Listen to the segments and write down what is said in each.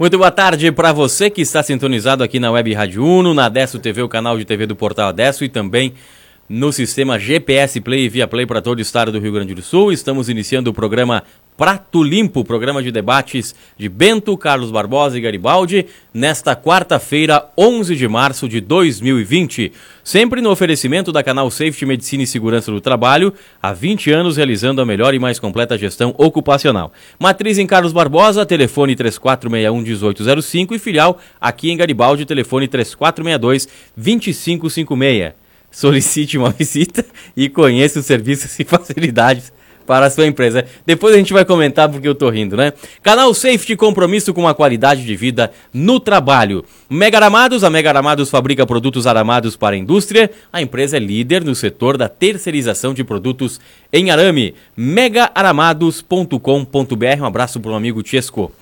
Muito boa tarde para você que está sintonizado aqui na Web Rádio Uno, na Adesso TV, o canal de TV do Portal Adesso e também no sistema GPS Play e Via Play para todo o estado do Rio Grande do Sul. Estamos iniciando o programa Prato Limpo, programa de debates de Bento, Carlos Barbosa e Garibaldi, nesta quarta-feira, 11 de março de 2020. Sempre no oferecimento da Canal Safety Medicina e Segurança do Trabalho, há 20 anos realizando a melhor e mais completa gestão ocupacional. Matriz em Carlos Barbosa, telefone 3461-1805 e filial aqui em Garibaldi, telefone 3462-2556. Solicite uma visita e conheça os serviços e facilidades para a sua empresa. Depois a gente vai comentar porque eu tô rindo, né? Canal Safety, compromisso com a qualidade de vida no trabalho. Mega Aramados, a Mega Aramados fabrica produtos aramados para a indústria. A empresa é líder no setor da terceirização de produtos em arame. megaaramados.com.br. Um abraço para o amigo Tiesco.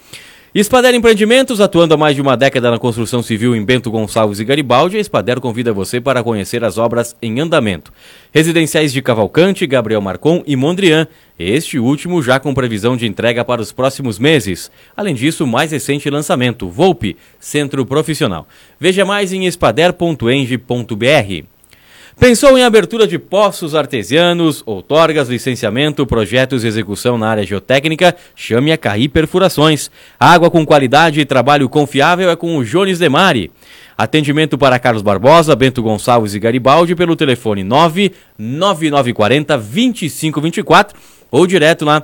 Espader Empreendimentos, atuando há mais de uma década na construção civil em Bento Gonçalves e Garibaldi, a Espader convida você para conhecer as obras em andamento. Residenciais de Cavalcante, Gabriel Marcon e Mondrian, este último já com previsão de entrega para os próximos meses. Além disso, mais recente lançamento, Volpe, Centro Profissional. Veja mais em espader.eng.br. Pensou em abertura de poços artesianos, outorgas, licenciamento, projetos e execução na área geotécnica? Chame a CAI Perfurações. Água com qualidade e trabalho confiável é com o Jones Demari. Atendimento para Carlos Barbosa, Bento Gonçalves e Garibaldi pelo telefone 99940 2524 ou direto lá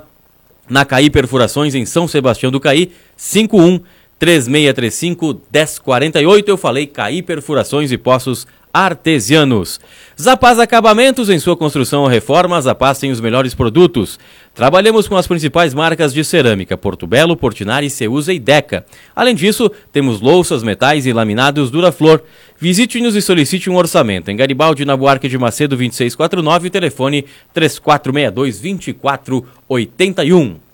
na CAI Perfurações em São Sebastião do Caí, 51 3635 1048. Eu falei CAI Perfurações e Poços artesianos. Zapaz Acabamentos, em sua construção ou reforma, Zapaz tem os melhores produtos. Trabalhamos com as principais marcas de cerâmica, Porto Belo, Portinari, Ceusa e Deca. Além disso, temos louças, metais e laminados Duraflor. Visite-nos e solicite um orçamento. Em Garibaldi, na Buarque de Macedo, 2649, telefone 3462-2481.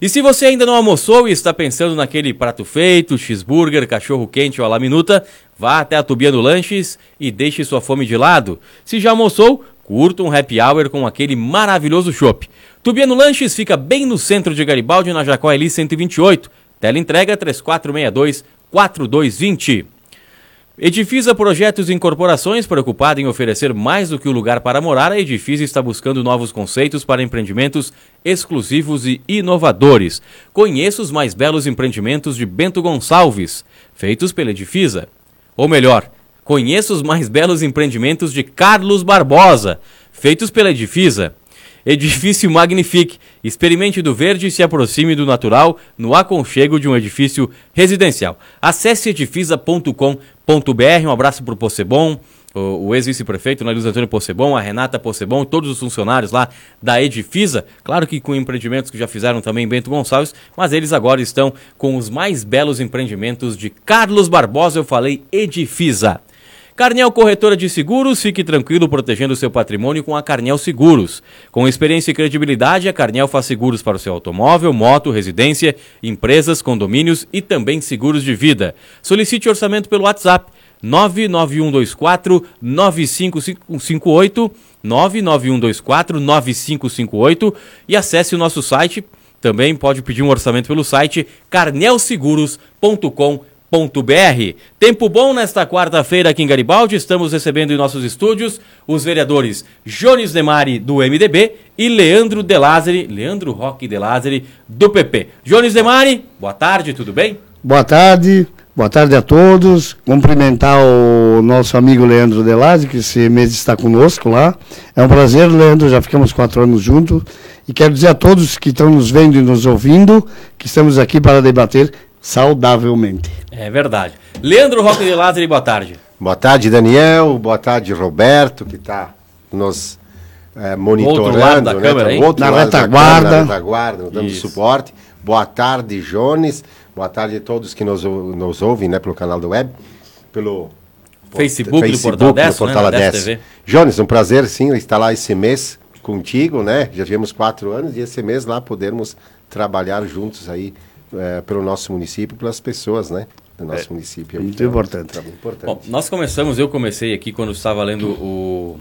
E se você ainda não almoçou e está pensando naquele prato feito, cheeseburger, cachorro quente ou a minuta, vá até a Tubiano Lanches e deixe sua fome de lado. Se já almoçou, curta um happy hour com aquele maravilhoso chopp. Tubiano Lanches fica bem no centro de Garibaldi, na Jacoeli 128. Tela entrega 3462 4220. Edifisa Projetos e Incorporações, preocupada em oferecer mais do que o um lugar para morar, a Edifisa está buscando novos conceitos para empreendimentos exclusivos e inovadores. Conheça os mais belos empreendimentos de Bento Gonçalves, feitos pela Edifisa. Ou melhor, conheça os mais belos empreendimentos de Carlos Barbosa, feitos pela Edifisa. Edifício Magnifique. Experimente do verde e se aproxime do natural no aconchego de um edifício residencial. Acesse edifisa.com.br. Um abraço para o Possebon, o, ex-vice-prefeito, né, Luiz Antônio Possebon, a Renata Possebon, todos os funcionários lá da Edifisa. Claro que com empreendimentos que já fizeram também Bento Gonçalves, mas eles agora estão com os mais belos empreendimentos de Carlos Barbosa. Eu falei Edifisa. Carnel Corretora de Seguros, fique tranquilo protegendo seu patrimônio com a Carnel Seguros. Com experiência e credibilidade, a Carnel faz seguros para o seu automóvel, moto, residência, empresas, condomínios e também seguros de vida. Solicite orçamento pelo WhatsApp 99124 9558 99124 9558 e acesse o nosso site. Também pode pedir um orçamento pelo site carnelseguros.com.br br Tempo bom nesta quarta-feira aqui em Garibaldi. Estamos recebendo em nossos estúdios os vereadores Jones Demari, do MDB, e Leandro De Lázari, Leandro Roque De Lázari, do PP. Jones Demari, boa tarde, tudo bem? Boa tarde, boa tarde a todos. Cumprimentar o nosso amigo Leandro De Lázari, que esse mês está conosco lá. É um prazer, Leandro, já ficamos quatro anos juntos. E quero dizer a todos que estão nos vendo e nos ouvindo que estamos aqui para debater saudavelmente. É verdade. Leandro Roque de Lázaro, boa tarde. Boa tarde, Daniel. Boa tarde, Roberto, que está nos é, monitorando, outro lado da né? câmera, Tá do outro Na retaguarda. na retaguarda, dando Isso. suporte. Boa tarde, Jones. Boa tarde a todos que nos, nos ouvem, né, pelo canal da web, pelo Facebook do Portal Adesso, do Portal né, na Adesso Adesso. TV. Jones, um prazer sim estar lá esse mês contigo, né? Já tivemos quatro anos e esse mês lá podermos trabalhar juntos aí eh, pelo nosso município, pelas pessoas, né? Do nosso município. aí, muito que é um importante. importante. Bom, nós começamos, eu comecei aqui quando estava lendo o,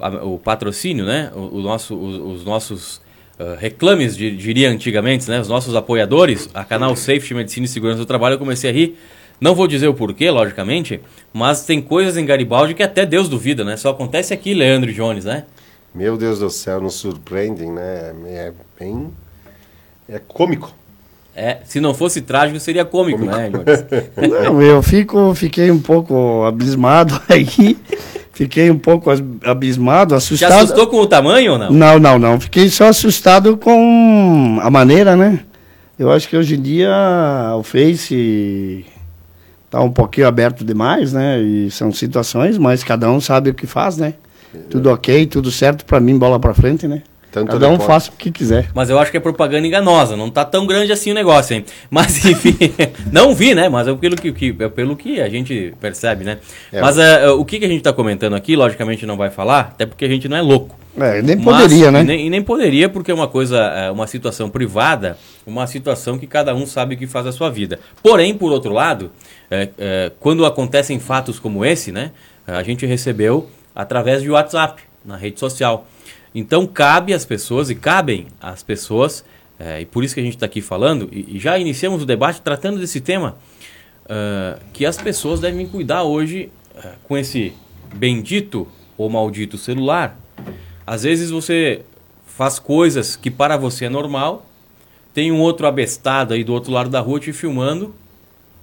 a- o patrocínio, né? O, o nosso, os, os nossos ah, reclames, di- diria antigamente, né? Os nossos apoiadores, a canal Safety Medicina e Segurança do Trabalho, eu comecei a rir. Não vou dizer o porquê, logicamente, mas tem coisas em Garibaldi que até Deus duvida, né? Só acontece aqui, Leandro e Jones, né? Meu Deus do céu, nos surpreendem, né? É bem. É cômico. É, se não fosse trágico, seria cômico, né, Jones? Não, eu fico, fiquei um pouco abismado aí. Fiquei um pouco abismado, Te assustado. assustou com o tamanho ou não? Não, não, não. Fiquei só assustado com a maneira, né? Eu acho que hoje em dia o Face tá um pouquinho aberto demais, né? E são situações, mas cada um sabe o que faz, né? Tudo ok, tudo certo pra mim, bola pra frente, né? Tanto cada um faça o que quiser. Mas eu acho que é propaganda enganosa, não tá tão grande assim o negócio, hein? Mas enfim, não vi, né? Mas é pelo que, que- é pelo que a gente percebe, né? É, Mas é, o que, que a gente tá comentando aqui, logicamente não vai falar, até porque a gente não é louco. É, nem Mas- poderia, né? E nem, e nem poderia, porque é uma coisa, é uma situação privada, uma situação que cada um sabe o que faz a sua vida. Porém, por outro lado, é, é, quando acontecem fatos como esse, né? A gente recebeu através de WhatsApp, na rede social. Então cabe às pessoas, e cabem às pessoas, é, e por isso que a gente está aqui falando, e, e já iniciamos o debate tratando desse tema, ah, que as pessoas devem cuidar hoje ah, com esse bendito ou maldito celular. Às vezes você faz coisas que para você é normal, tem um outro abestado aí do outro lado da rua te filmando,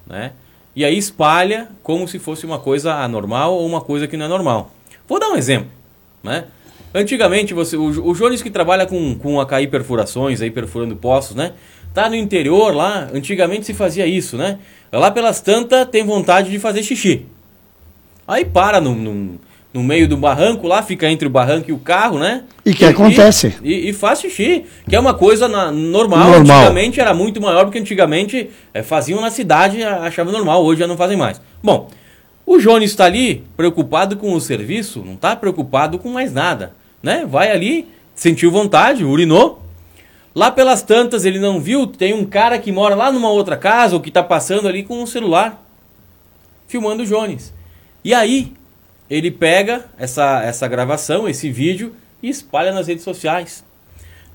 né? E aí espalha como se fosse uma coisa anormal ou uma coisa que não é normal. Vou dar um exemplo, né? Antigamente, você, o, o Jones que trabalha com, com AKI perfurações, aí perfurando poços, né? Tá no interior lá, antigamente se fazia isso, né? Lá pelas tantas tem vontade de fazer xixi. Aí para no, no, no meio do barranco lá, fica entre o barranco e o carro, né? E que acontece. E, e faz xixi, que é uma coisa na- normal. Normal. Antigamente era muito maior, porque antigamente eh, faziam na cidade e achavam normal, hoje já não fazem mais. Bom, o Jones está ali preocupado com o serviço, não está preocupado com mais nada, né? Vai ali, sentiu vontade, urinou. Lá pelas tantas ele não viu, tem um cara que mora lá numa outra casa ou que está passando ali com um celular filmando o Jones. E aí ele pega essa, essa gravação, esse vídeo e espalha nas redes sociais.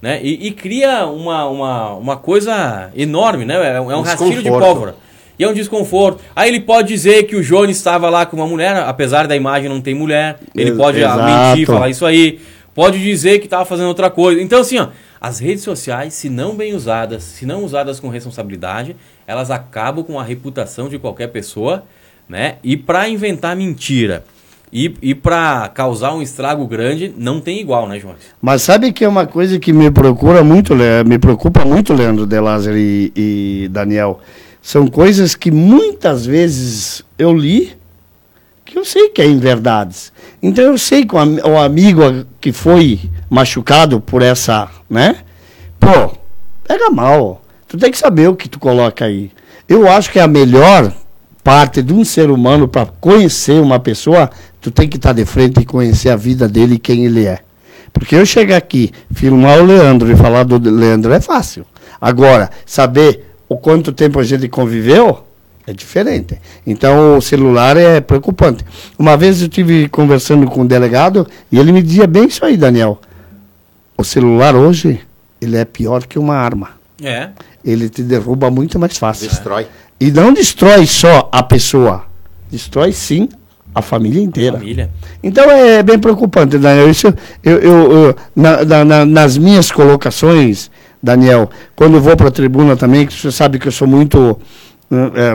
Né? E, e cria uma, uma, uma coisa enorme, né? É, um- é um rastilho de pólvora. E é um desconforto. Aí ele pode dizer que o Jones estava lá com uma mulher, apesar da imagem não ter mulher. Ele pode ah, exato. mentir, falar isso aí. Pode dizer que estava fazendo outra coisa. Então, assim, ó, as redes sociais, se não bem usadas, se não usadas com responsabilidade, elas acabam com a reputação de qualquer pessoa, né? E para inventar mentira e, e para causar um estrago grande, não tem igual, né, Jones? Mas sabe que é uma coisa que me procura muito, me preocupa muito, Leandro De Lázaro e, e Daniel. São coisas que muitas vezes eu li que eu sei que é em verdades. Então eu sei que o, o amigo que foi machucado por essa, né? Pô, pega mal. Tu tem que saber o que tu coloca aí. Eu acho que a melhor parte de um ser humano para conhecer uma pessoa, tu tem que estar de frente e conhecer a vida dele e quem ele é. Porque eu chegar aqui, filmar o Leandro e falar do Leandro é fácil. Agora, saber o quanto tempo a gente conviveu é diferente. Então o celular é preocupante. Uma vez eu tive conversando com um delegado e ele me dizia bem isso aí, Daniel. O celular hoje, ele é pior que uma arma. É. Ele te derruba muito mais fácil. Destrói. E não destrói só a pessoa, destrói sim a família inteira. Família. Então é bem preocupante, Daniel. Isso eu, eu- eu- na- na- na- nas minhas colocações, Daniel, quando eu vou para a tribuna também, que você sabe que eu sou muito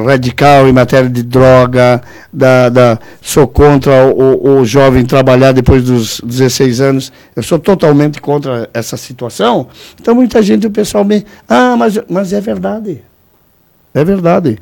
radical em matéria de droga, da, da- sou contra o, o- jovem trabalhar depois dos 16 anos. Eu sou totalmente contra essa situação. Então muita gente, o pessoal me. Ah, mas, mas é verdade. É verdade.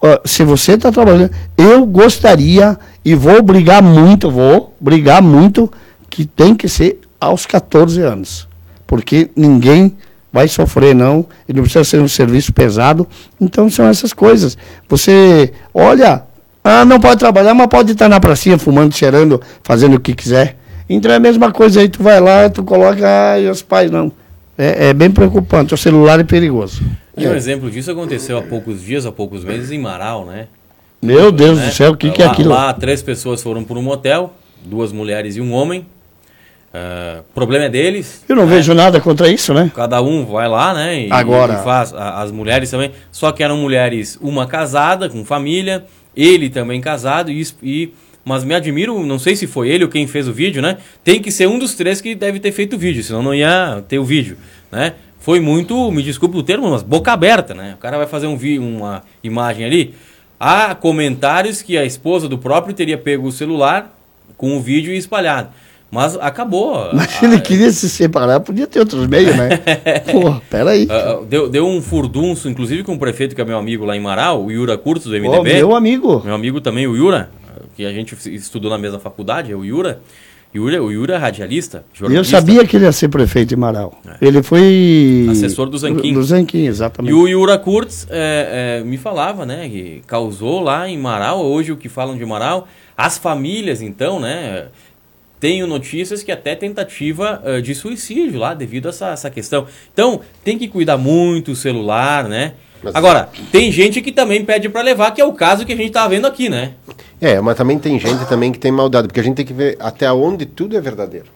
Ó, se você está trabalhando, eu gostaria e vou brigar muito, vou brigar muito que tem que ser aos 14 anos. Porque ninguém vai sofrer, não. E não precisa ser um serviço pesado. Então são essas coisas. Você olha, ah, não pode trabalhar, mas pode estar na pracinha fumando, cheirando, fazendo o que quiser. Então é a mesma coisa aí, tu vai lá, tu coloca, ah, e os pais não. É, é bem preocupante, o celular é perigoso. E um É. exemplo disso aconteceu há poucos dias, há poucos meses, em Marau, né? Meu Deus né? do céu, o que, que é Lá- aquilo? Lá, três pessoas foram para um motel, duas mulheres e um homem. Ah, O problema é deles. Eu não né? vejo nada contra isso, né? Cada um vai lá, né? E, Agora. e faz. a- as mulheres também. Só que eram mulheres, uma casada, com família, ele também casado, e, e- mas me admiro, não sei se foi ele ou quem fez o vídeo, né? Tem que ser um dos três que deve ter feito o vídeo, senão não ia ter o vídeo, né? Foi muito, me desculpe o termo, mas boca aberta, né? O cara vai fazer um vi uma imagem ali. Há comentários que a esposa do próprio teria pego o celular com o vídeo e espalhado. Mas acabou. Mas se ele queria se separar, podia ter outros meios, né? Pô, peraí. Ah, ah, deu, deu um furdunço, inclusive com o prefeito, que é meu amigo lá em Marau, o Yura Curtis, do MDB. meu amigo. Meu amigo também, o Yura, que a gente estudou na mesma faculdade, é o Yura. Yura o Yura é radialista, E eu jornalista. sabia que ele ia ser prefeito em Marau. Ele foi. Assessor do Zanquim. Do Zanquim, E exatamente. o Yura Kurtz é, é, me falava, né, que causou lá em Marau, hoje o que falam de Marau, as famílias, então, né, tenho notícias que até tentativa eh, de suicídio lá, devido a essa, essa questão. Então, tem que cuidar muito o celular, né? Mas- Agora, tem gente que também pede para levar, que é o caso que a gente tá vendo aqui, né? É, mas também tem gente também que tem maldade, porque a gente tem que ver até onde tudo é verdadeiro.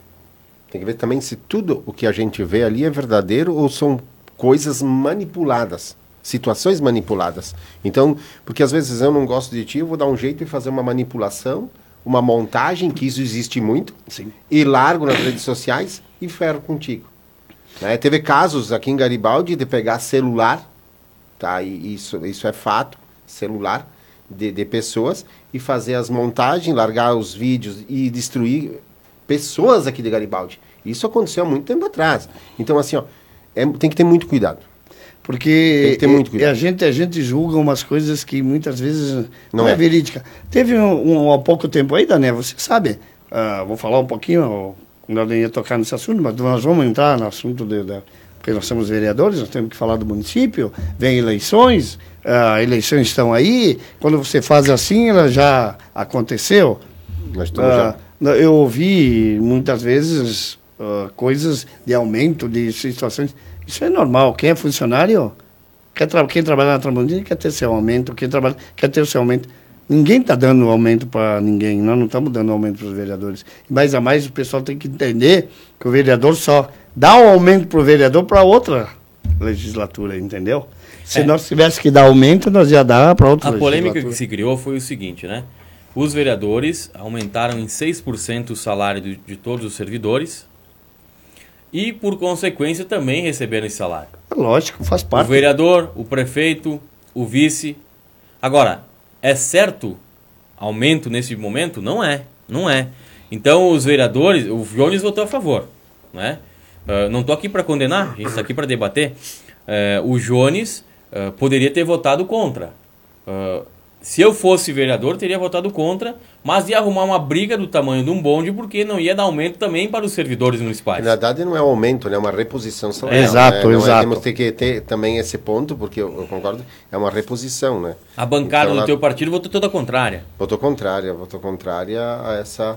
Tem que ver também se tudo o que a gente vê ali é verdadeiro ou são coisas manipuladas, situações manipuladas. Então, porque às vezes eu não gosto de ti, eu vou dar um jeito de fazer uma manipulação, uma montagem, que isso existe muito, Sim. e largo nas redes sociais e ferro contigo. Né? Teve casos aqui em Garibaldi de pegar celular, tá? E isso, isso é fato, celular de, de pessoas e fazer as montagens, largar os vídeos e destruir pessoas aqui de Garibaldi. Isso aconteceu há muito tempo atrás. Então, assim, ó, é- tem que ter muito cuidado. Porque cuidado. e a gente, a gente julga umas coisas que muitas vezes não, Não é. é. verídica. Teve um, um- há pouco tempo aí, Dané, você sabe, ah, vou falar um pouquinho, não ia tocar nesse assunto, mas nós vamos entrar no assunto de, da, porque nós somos vereadores, nós temos que falar do município, vem eleições, ah, eleições estão aí, quando você faz assim, ela já aconteceu. Nós estamos Ah, já- eu ouvi muitas vezes ah, coisas de aumento de situações. Isso é normal. Quem é funcionário, quer tra quem trabalha na Tramontina quer ter seu aumento, quem trabalha quer ter o seu aumento. Ninguém está dando aumento para ninguém, nós não estamos dando aumento para os vereadores. Mais a mais, o pessoal tem que entender que o vereador só dá o aumento para o vereador para outra legislatura, entendeu? Se É. nós tivéssemos que dar aumento, nós ia dar para outra A polêmica que se criou foi o seguinte, né? Os vereadores aumentaram em 6% o salário de, de todos os servidores e, por consequência, também receberam esse salário. É Lógico, faz O parte. vereador, o prefeito, o vice. Agora, é certo aumento nesse momento? Não é, não é. Então os vereadores, o Jones votou a favor, né? Ah, não estou aqui para condenar, a gente está aqui para debater. Eh, o Jones ah, poderia ter votado contra. Se eu fosse vereador, teria votado contra, mas ia arrumar uma briga do tamanho de um bonde, porque não ia dar aumento também para os servidores municipais. Na verdade, não é um aumento, né? é uma reposição salarial. Exato, né? É- exato. temos que ter, também esse ponto, porque eu, eu concordo, é uma reposição, né? A bancada Então, do lá- teu partido votou toda contrária. Votou contrária, votou contrária a essa.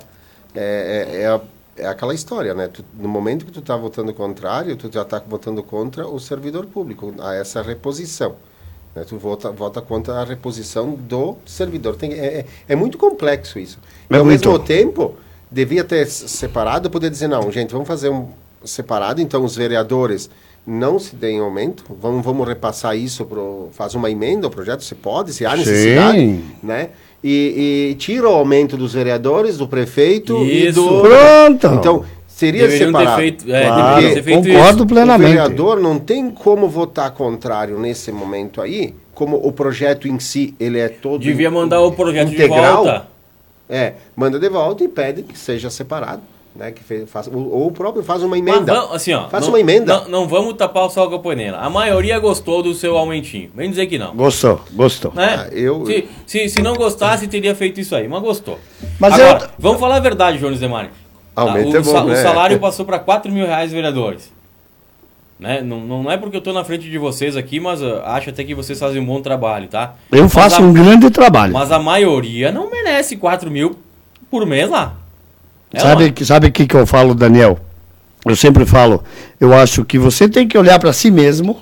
É, é, é, a- é aquela história, né? Tu- no momento que tu está votando contrário, tu já está votando contra o servidor público, a essa reposição. Né? Tu vota, vota contra a reposição do servidor. Tem, é, é, é muito complexo isso. E É ao muito. mesmo tempo, devia ter separado, poder dizer, não, gente, vamos fazer um separado, então os vereadores não se deem aumento, vamos, vamos repassar isso, pro, faz uma emenda ao projeto, se pode, se há Sim. necessidade, né? E, e tira o aumento dos vereadores, do prefeito e Isso. do... Pronto. Então, seria Deveriam ter separado. feito- é, Claro, feito concordo isso. plenamente. O vereador não tem como votar contrário nesse momento aí, como o projeto em si, ele é todo Devia mandar o projeto de integral. volta. É, manda de volta e pede que seja separado, né? Que fe- faça, ou, o próprio faz uma Mas emenda. vamos- assim, ó, Faça não, uma emenda. Não, não vamos tapar o sol com a peneira. A maioria gostou do seu aumentinho. Vem dizer que não. Gostou, gostou. Né? Ah, eu- se, se, se não gostasse, teria feito isso aí, mas gostou. Mas Agora, eu- vamos falar a verdade, Jones Demari. Aumento o, é bom, sa- o né? salário passou para 4 mil reais, vereadores. Né? Não, não é porque eu tô na frente de vocês aqui, mas uh, acho até que vocês fazem um bom trabalho, tá? Eu Mas faço a- um grande trabalho. Mas a maioria não merece 4 mil por mês lá. É sabe que sabe que que eu falo, Daniel? Eu sempre falo, eu acho que você tem que olhar para si mesmo,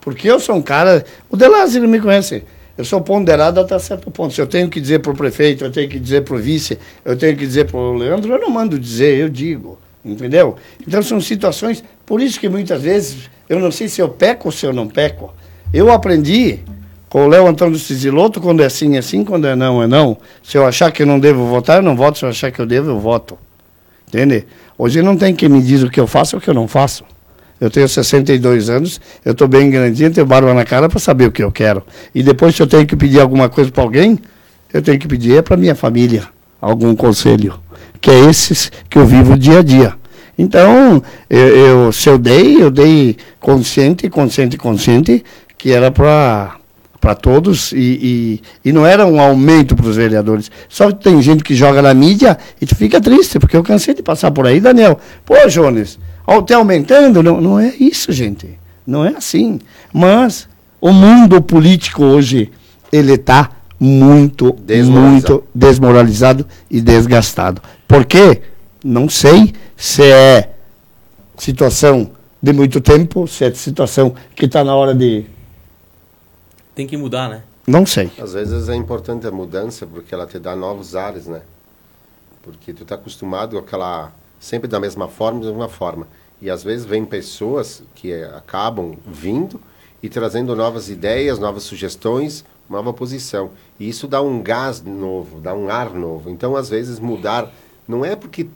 porque eu sou um cara, o Delazzi ele me conhece. Eu sou ponderado até certo ponto. Se eu tenho que dizer para o prefeito, eu tenho que dizer para o vice, eu tenho que dizer para o Leandro, eu não mando dizer, eu digo. Entendeu? Então são situações, por isso que muitas vezes eu não sei se eu peco ou se eu não peco. Eu aprendi com o Léo Antônio Ciziloto, quando é sim, é sim, quando é não, é não. Se eu achar que eu não devo votar, eu não voto. Se eu achar que eu devo, eu voto. Entende? Hoje não tem quem me diz o que eu faço ou o que eu não faço. Eu tenho 62 anos, eu estou bem grandinho, tenho barba na cara para saber o que eu quero. E depois, se eu tenho que pedir alguma coisa para alguém, eu tenho que pedir é para minha família, algum conselho. Que é esses que eu vivo dia a dia. Então, eu, eu- se eu dei, eu dei consciente, consciente, consciente, que era para para todos e, e, e não era um aumento para os vereadores. Só que tem gente que joga na mídia e tu fica triste, porque eu cansei de passar por aí, Daniel. Pô, Jones, ó, tá aumentando? Não, não é isso, gente. Não é assim. Mas o mundo político hoje, ele está muito, Desmoralizado. muito desmoralizado e desgastado. Por quê? Não sei se é situação de muito tempo, se é situação que está na hora de... Tem que mudar, né? Não sei. Às vezes é importante a mudança porque ela te dá novos ares, né? Porque tu tá acostumado com aquela sempre da mesma forma, da mesma forma. E às vezes vem pessoas que eh, acabam vindo e trazendo novas ideias, novas sugestões, nova posição. E isso dá um gás novo, dá um ar novo. Então, às vezes mudar não é porque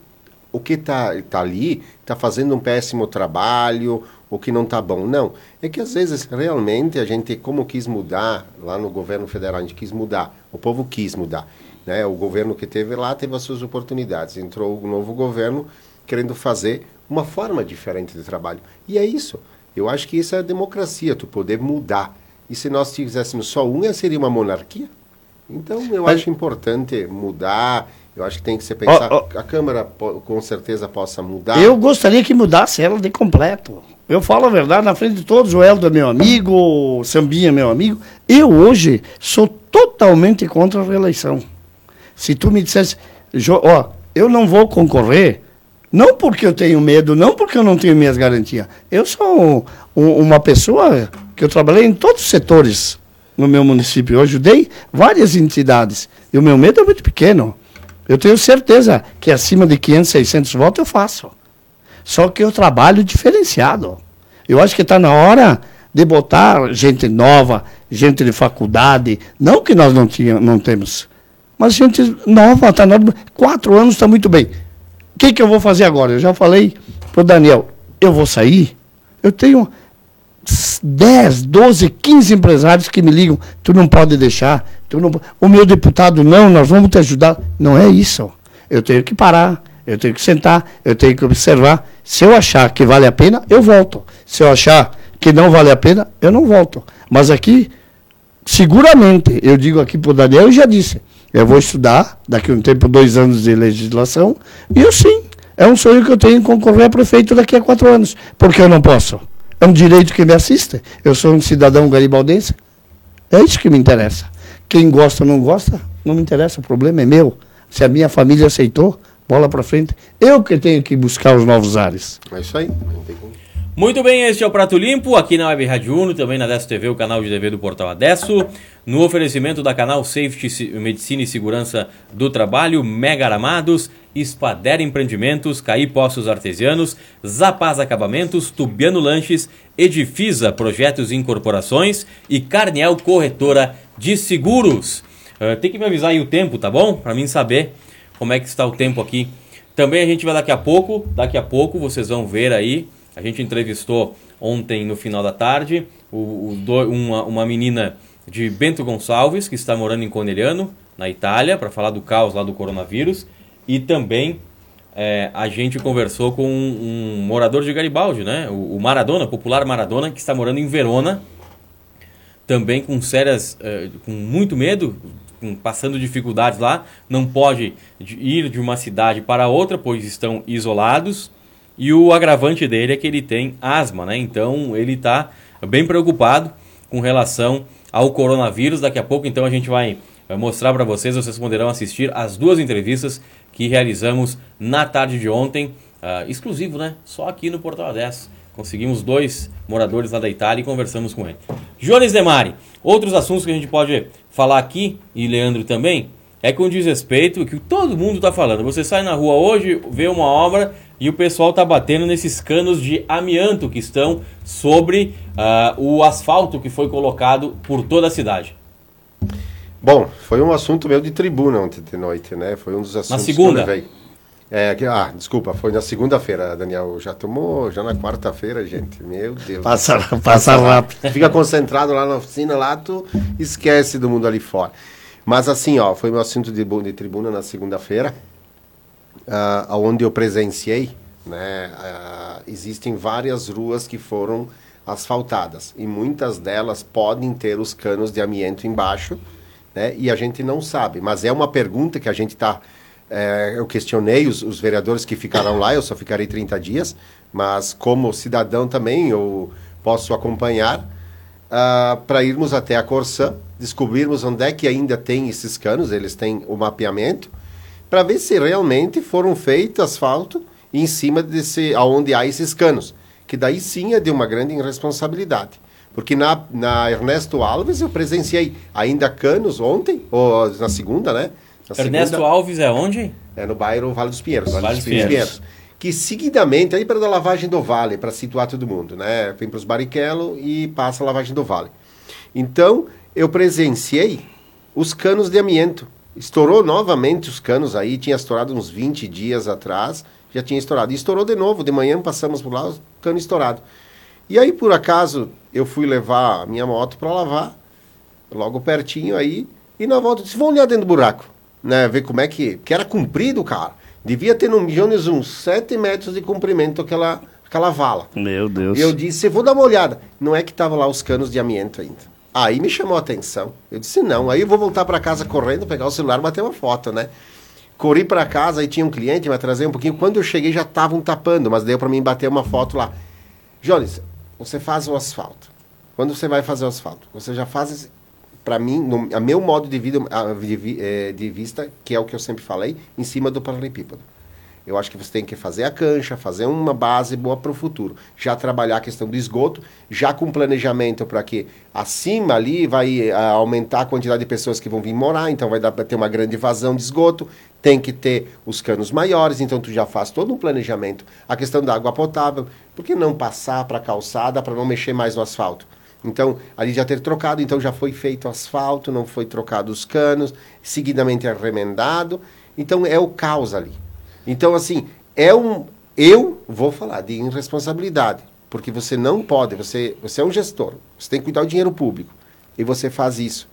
o que está tá ali está fazendo um péssimo trabalho, o que não está bom. Não. É que às vezes realmente a gente, como quis mudar, lá no governo federal, a gente quis mudar, o povo quis mudar. Né? O governo que teve lá teve as suas oportunidades. Entrou o novo governo querendo fazer uma forma diferente de trabalho. E é isso. Eu acho que isso é a democracia, tu poder mudar. E se nós fizéssemos só uma, seria uma monarquia? Então, eu Mas- acho importante mudar. Eu acho que tem que ser pensar. Ó, A Câmara com certeza possa mudar. Eu gostaria que mudasse ela de completo. Eu falo a verdade na frente de todos. O Heldo é meu amigo, o Sambinha é meu amigo. Eu hoje sou totalmente contra a reeleição. Se tu me dissesse, "Jo- ó, eu não vou concorrer, não porque eu tenho medo, não porque eu não tenho minhas garantias. Eu sou um- uma pessoa que eu trabalhei em todos os setores no meu município. Eu ajudei várias entidades. E o meu medo é muito pequeno. Eu tenho certeza que acima de 500, 600 votos eu faço. Só que eu trabalho diferenciado. Eu acho que está na hora de botar gente nova, gente de faculdade. Não que nós não, tinha, não temos. Mas gente nova, está na. Quatro anos está muito bem. O que, que eu vou fazer agora? Eu já falei para o Daniel, eu vou sair. Eu tenho 10, 12, 15 empresários que me ligam, tu não pode deixar, tu não, o meu deputado não, nós vamos te ajudar. Não é isso. Eu tenho que parar, eu tenho que sentar, eu tenho que observar. Se eu achar que vale a pena, eu volto. Se eu achar que não vale a pena, eu não volto. Mas aqui, seguramente, eu digo aqui para o Daniel, eu já disse, eu vou estudar, daqui a um tempo, dois anos de legislação, e eu sim, é um sonho que eu tenho em concorrer a prefeito daqui a quatro anos. Porque eu não posso. É um direito que me assiste. Eu sou um cidadão garibaldense. É isso que me interessa. Quem gosta ou não gosta, não me interessa, o problema é meu. Se a minha família aceitou, bola para frente. Eu que tenho que buscar os novos ares. É isso aí. Não tem como. Muito bem, este é o Prato Limpo, aqui na Web Rádio Uno, também na Adesso TV, o canal de TV do Portal Adesso. No oferecimento da canal Safety Medicina e Segurança do Trabalho, Mega Aramados, Espader Empreendimentos, Caí Poços Artesianos, Zapaz Acabamentos, Tubiano Lanches, Edifisa Projetos e Incorporações e Carniel Corretora de Seguros. Ah, tem que me avisar aí o tempo, tá bom? Para mim saber como é que está o tempo aqui. Também a gente vai daqui a pouco, daqui a pouco vocês vão ver aí. A gente entrevistou ontem no final da tarde o, o do- uma, uma menina de Bento Gonçalves que está morando em Corneliano, na Itália, para falar do caos lá do coronavírus. E também é, a gente conversou com um, um morador de Garibaldi, né? O, o Maradona, popular Maradona, que está morando em Verona, também com sérias, eh, com muito medo, passando dificuldades lá, não pode ir de uma cidade para outra, pois estão isolados. E o agravante dele é que ele tem asma, né? Então ele está bem preocupado com relação ao coronavírus. Daqui a pouco, então, a gente vai mostrar para vocês, vocês poderão assistir as duas entrevistas que realizamos na tarde de ontem, uh, exclusivo, né? Só aqui no Portal 10. Conseguimos dois moradores lá da Itália e conversamos com ele. Jones Demari, outros assuntos que a gente pode falar aqui, e Leandro também, é com respeito que todo mundo está falando. Você sai na rua hoje, vê uma obra e o pessoal está batendo nesses canos de amianto que estão sobre uh, o asfalto que foi colocado por toda a cidade. Bom, foi um assunto meu de tribuna ontem de noite, né? Foi um dos assuntos na segunda. que eu levei. É, ah, desculpa, foi na segunda-feira, Daniel. Já tomou, já na quarta-feira, gente. Meu Deus. Passa, passa rápido. Fica concentrado lá na oficina, lá tu esquece do mundo ali fora. Mas assim, ó, foi meu assunto de, de tribuna na segunda-feira, uh, onde eu presenciei, né? Uh, existem várias ruas que foram asfaltadas e muitas delas podem ter os canos de amianto embaixo né? e a gente não sabe. Mas é uma pergunta que a gente está. É, eu questionei os, os, vereadores que ficaram lá, eu só ficarei 30 dias, mas como cidadão também eu posso acompanhar uh, ah, para irmos até a Corsã, descobrirmos onde é que ainda tem esses canos, eles têm o mapeamento, para ver se realmente foram feitos asfalto em cima desse, aonde há esses canos, que daí sim é de uma grande irresponsabilidade. Porque na, na Ernesto Alves eu presenciei ainda canos ontem, ou na segunda, né? Na Ernesto segunda, Alves é onde? É no bairro Vale dos Pinheiros. Vale dos Pinheiros. Pinheiros. Que seguidamente, aí para a lavagem do vale, para situar todo mundo, né? Vem para os Barrichello e passa a lavagem do vale. Então, eu presenciei os canos de amianto. Estourou novamente os canos aí, tinha estourado uns 20 dias atrás, já tinha estourado. E estourou de novo, de manhã passamos por lá, o cano estourado. E aí, por acaso, eu fui levar a minha moto para lavar, logo pertinho aí, e na volta disse, vou olhar dentro do buraco, né, ver como é que... Que era comprido, cara. Devia ter no milhões uns 7 metros de comprimento aquela, aquela vala. Meu Deus. E eu disse, vou dar uma olhada. Não é que tava lá os canos de amianto ainda. Aí me chamou a atenção. Eu disse, não. Aí eu vou voltar para casa correndo, pegar o celular e bater uma foto, né? Corri para casa, aí tinha um cliente, me atrasei um pouquinho. Quando eu cheguei já estavam tapando, mas deu para mim bater uma foto lá. Jones, você faz o asfalto. Quando você vai fazer o asfalto, você já faz, para mim, no, a meu modo de vida, de, é, de, vista, que é o que eu sempre falei, em cima do paralelepípedo. Eu acho que você tem que fazer a cancha, fazer uma base boa para o futuro. Já trabalhar a questão do esgoto, já com planejamento para que acima ali vai a, aumentar a quantidade de pessoas que vão vir morar, então vai dar para ter uma grande vazão de esgoto, tem que ter os canos maiores, então tu já faz todo um planejamento. A questão da água potável, por que não passar para a calçada para não mexer mais no asfalto? Então, ali já ter trocado, então já foi feito asfalto, não foi trocado os canos, seguidamente é remendado. Então é o caos ali. Então, assim, é um. Eu vou falar de irresponsabilidade, porque você não pode, você, você é um gestor, você tem que cuidar do dinheiro público, e você faz isso.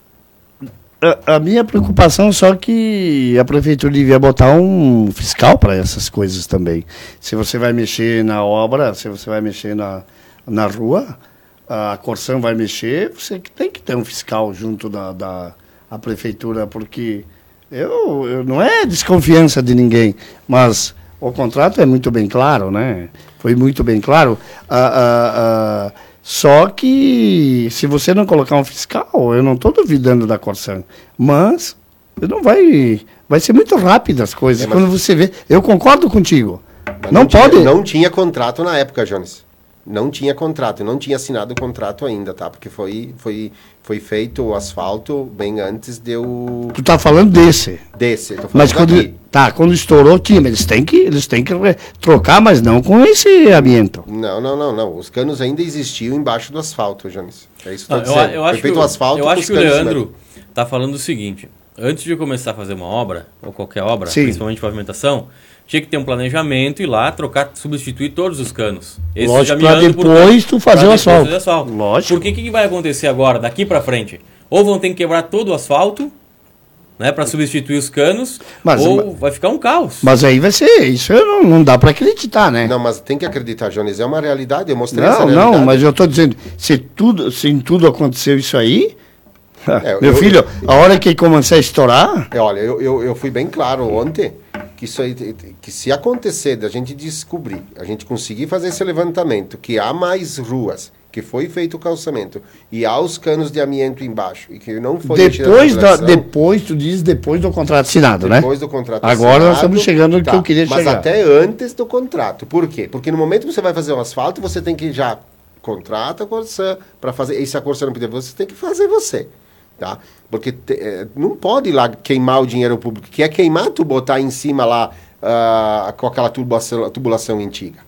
A, a minha preocupação é só que a prefeitura devia botar um fiscal para essas coisas também. Se você vai mexer na obra, se você vai mexer na, na rua, a Corsã vai mexer, você tem que ter um fiscal junto da, da a prefeitura, porque eu, eu, não é desconfiança de ninguém, mas o contrato é muito bem claro, né? Foi muito bem claro. Ah, ah, ah, só que se você não colocar um fiscal, eu não estou duvidando da Corsan, mas não vai, vai ser muito rápido as coisas. É, Quando você vê, eu concordo contigo. Não, não, pode. Tinha, não tinha contrato na época, Jones não tinha contrato, não tinha assinado o contrato ainda, tá? Porque foi, foi, foi feito o asfalto bem antes de eu... Tu tá falando desse? Desse, tô falando Mas quando, tá, quando estourou, tinha, eles têm que, eles têm que trocar, mas não com esse ambiente. Não, não, não, não. Os canos ainda existiam embaixo do asfalto, Jones. É isso que eu tô ah, dizendo. Eu, eu acho foi feito que o, asfalto Eu acho que o Leandro tá falando o seguinte, antes de começar a fazer uma obra, ou qualquer obra, Sim. principalmente pavimentação, tinha que ter um planejamento e lá trocar, substituir todos os canos. Esse Lógico, para depois tu fazer o asfalto. asfalto. Lógico. Porque o que, que vai acontecer agora, daqui para frente? Ou vão ter que quebrar todo o asfalto, né, para substituir os canos, mas, ou mas, vai ficar um caos. Mas aí vai ser, isso não, não dá para acreditar, né? Não, mas tem que acreditar, Jones, é uma realidade, eu mostrei não, essa realidade. Não, mas eu estou dizendo, se tudo, se em tudo aconteceu isso aí, É, Meu eu, filho, eu, a hora que começar a estourar. É, olha, eu, eu, eu fui bem claro ontem que isso aí, que se acontecer da gente descobrir, a gente conseguir fazer esse levantamento, que há mais ruas, que foi feito o calçamento e há os canos de amianto embaixo e que não foi depois da, depois tu diz depois do contrato assinado, depois né? Depois do contrato Agora assinado. Agora nós estamos chegando no tá, que eu queria mas chegar. Mas até antes do contrato. Por quê? Porque no momento que você vai fazer um asfalto, você tem que já contrata a Corsã para fazer. E se a Corsã não pedir, você tem que fazer você. Tá? Porque te, é, não pode ir lá queimar o dinheiro público. Que é queimar tu botar em cima lá uh, com aquela tubulação, tubulação antiga.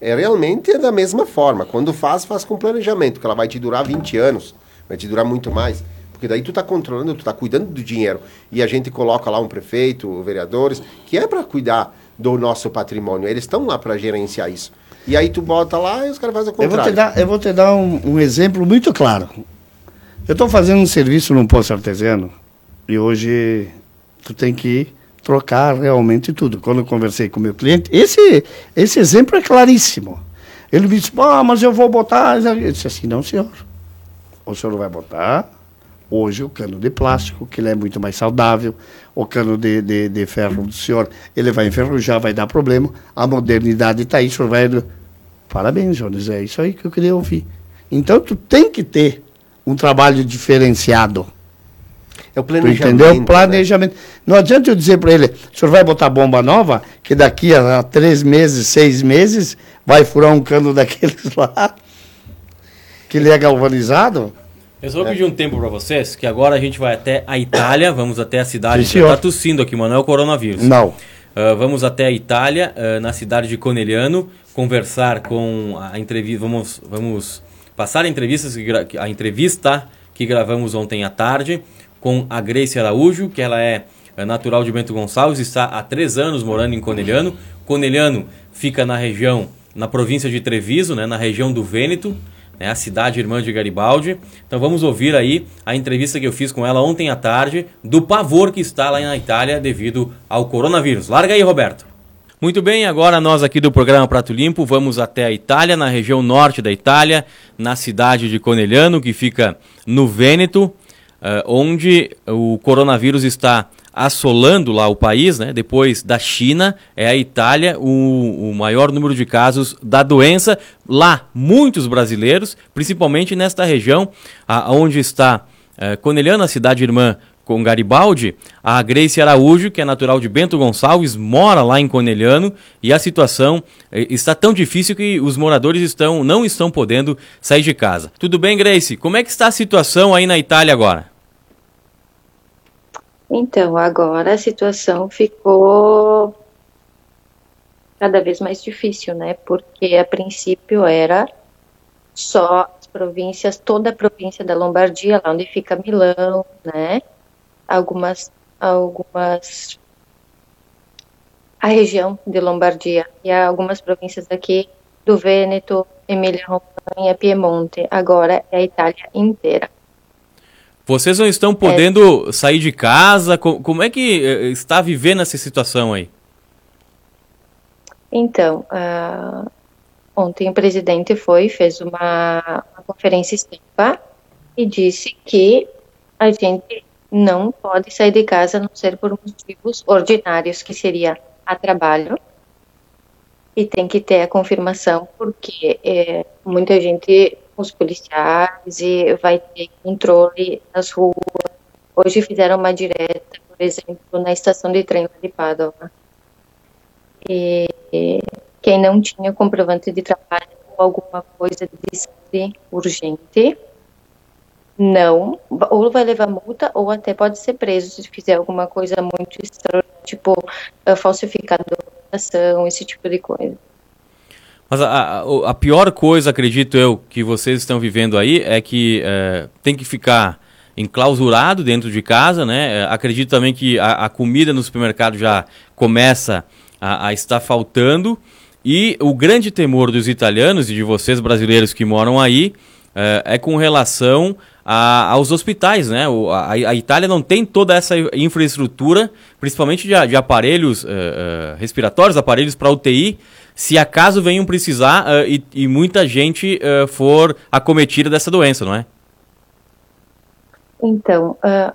É realmente é da mesma forma. Quando faz, faz com planejamento, que ela vai te durar 20 anos, vai te durar muito mais. Porque daí tu está controlando, tu está cuidando do dinheiro. E a gente coloca lá um prefeito, vereadores, que é para cuidar do nosso patrimônio. Eles estão lá para gerenciar isso. E aí tu bota lá e os caras fazem o contrário. Eu vou te dar, vou te dar um, um exemplo muito claro. Eu estou fazendo um serviço num posto artesiano e hoje tu tem que trocar realmente tudo. Quando eu conversei com o meu cliente, esse, esse exemplo é claríssimo. Ele me disse, ah, mas eu vou botar. Eu disse assim, não, senhor. O senhor vai botar hoje o cano de plástico, que ele é muito mais saudável. O cano de, de, de ferro do senhor, ele vai enferrujar, vai dar problema. A modernidade está aí, o senhor vai. Parabéns, Jones, é isso aí que eu queria ouvir. Então, tu tem que ter um trabalho diferenciado. É o planejamento. entendeu? Né? Planejamento. Né? Não adianta eu dizer para ele, o senhor vai botar bomba nova, que daqui a três meses, seis meses, vai furar um cano daqueles lá, que ele é galvanizado. Eu só vou é. pedir um tempo para vocês, que agora a gente vai até a Itália, vamos até a cidade. Sim, está tossindo aqui, mano, é o coronavírus. Não. Uh, vamos até a Itália, uh, na cidade de Conegliano, conversar com a entrevista. Vamos, vamos passar a, entrevista que gravamos ontem à tarde com a Grace Araújo, que ela é, é natural de Bento Gonçalves, está há três anos morando em Coneliano. Coneliano fica na região, na província de Treviso, né, na região do Vêneto, né, a cidade irmã de Garibaldi. Então vamos ouvir aí a entrevista que eu fiz com ela ontem à tarde, do pavor que está lá na Itália devido ao coronavírus. Larga aí, Roberto. Muito bem, agora nós aqui do programa Prato Limpo vamos até a Itália, na região norte da Itália, na cidade de Conegliano, que fica no Vêneto, uh, onde o coronavírus está assolando lá o país, né? Depois da China, é a Itália o, o maior número de casos da doença. Lá, muitos brasileiros, principalmente nesta região, a, onde está uh, Conegliano, a cidade irmã com Garibaldi, a Grace Araújo, que é natural de Bento Gonçalves, mora lá em Conelhano e a situação eh, está tão difícil que os moradores estão não estão podendo sair de casa. Tudo bem, Grace? Como é que está a situação aí na Itália agora? Então, agora a situação ficou cada vez mais difícil, né? Porque a princípio era só as províncias, toda a província da Lombardia, lá onde fica Milão, né? Algumas, algumas a região de Lombardia e algumas províncias aqui do Vêneto, Emília-Romanha, Piemonte. Agora é a Itália inteira. Vocês não estão podendo é. sair de casa? Como é que eh, está vivendo essa situação aí? Então, uh, ontem o presidente foi, fez uma, uma conferência estampa e disse que a gente não pode sair de casa a não ser por motivos ordinários, que seria a trabalho, e tem que ter a confirmação, porque é, muita gente, os policiais, e vai ter controle nas ruas. Hoje fizeram uma direta, por exemplo, na estação de trem de Padova. E, quem não tinha comprovante de trabalho ou alguma coisa de urgente, não, ou vai levar multa ou até pode ser preso se fizer alguma coisa muito estranha, tipo uh, falsificar esse tipo de coisa. Mas a, a, a, pior coisa, acredito eu, que vocês estão vivendo aí é que é, tem que ficar enclausurado dentro de casa, né? É, acredito também que a, a, comida no supermercado já começa a, a estar faltando. E o grande temor dos italianos e de vocês brasileiros que moram aí é, é com relação a, aos hospitais, né? O, a, a, Itália não tem toda essa infraestrutura, principalmente de, de aparelhos uh, uh, respiratórios, aparelhos para UTI, se acaso venham precisar uh, e, e, muita gente for acometida dessa doença, não é? Então, uh,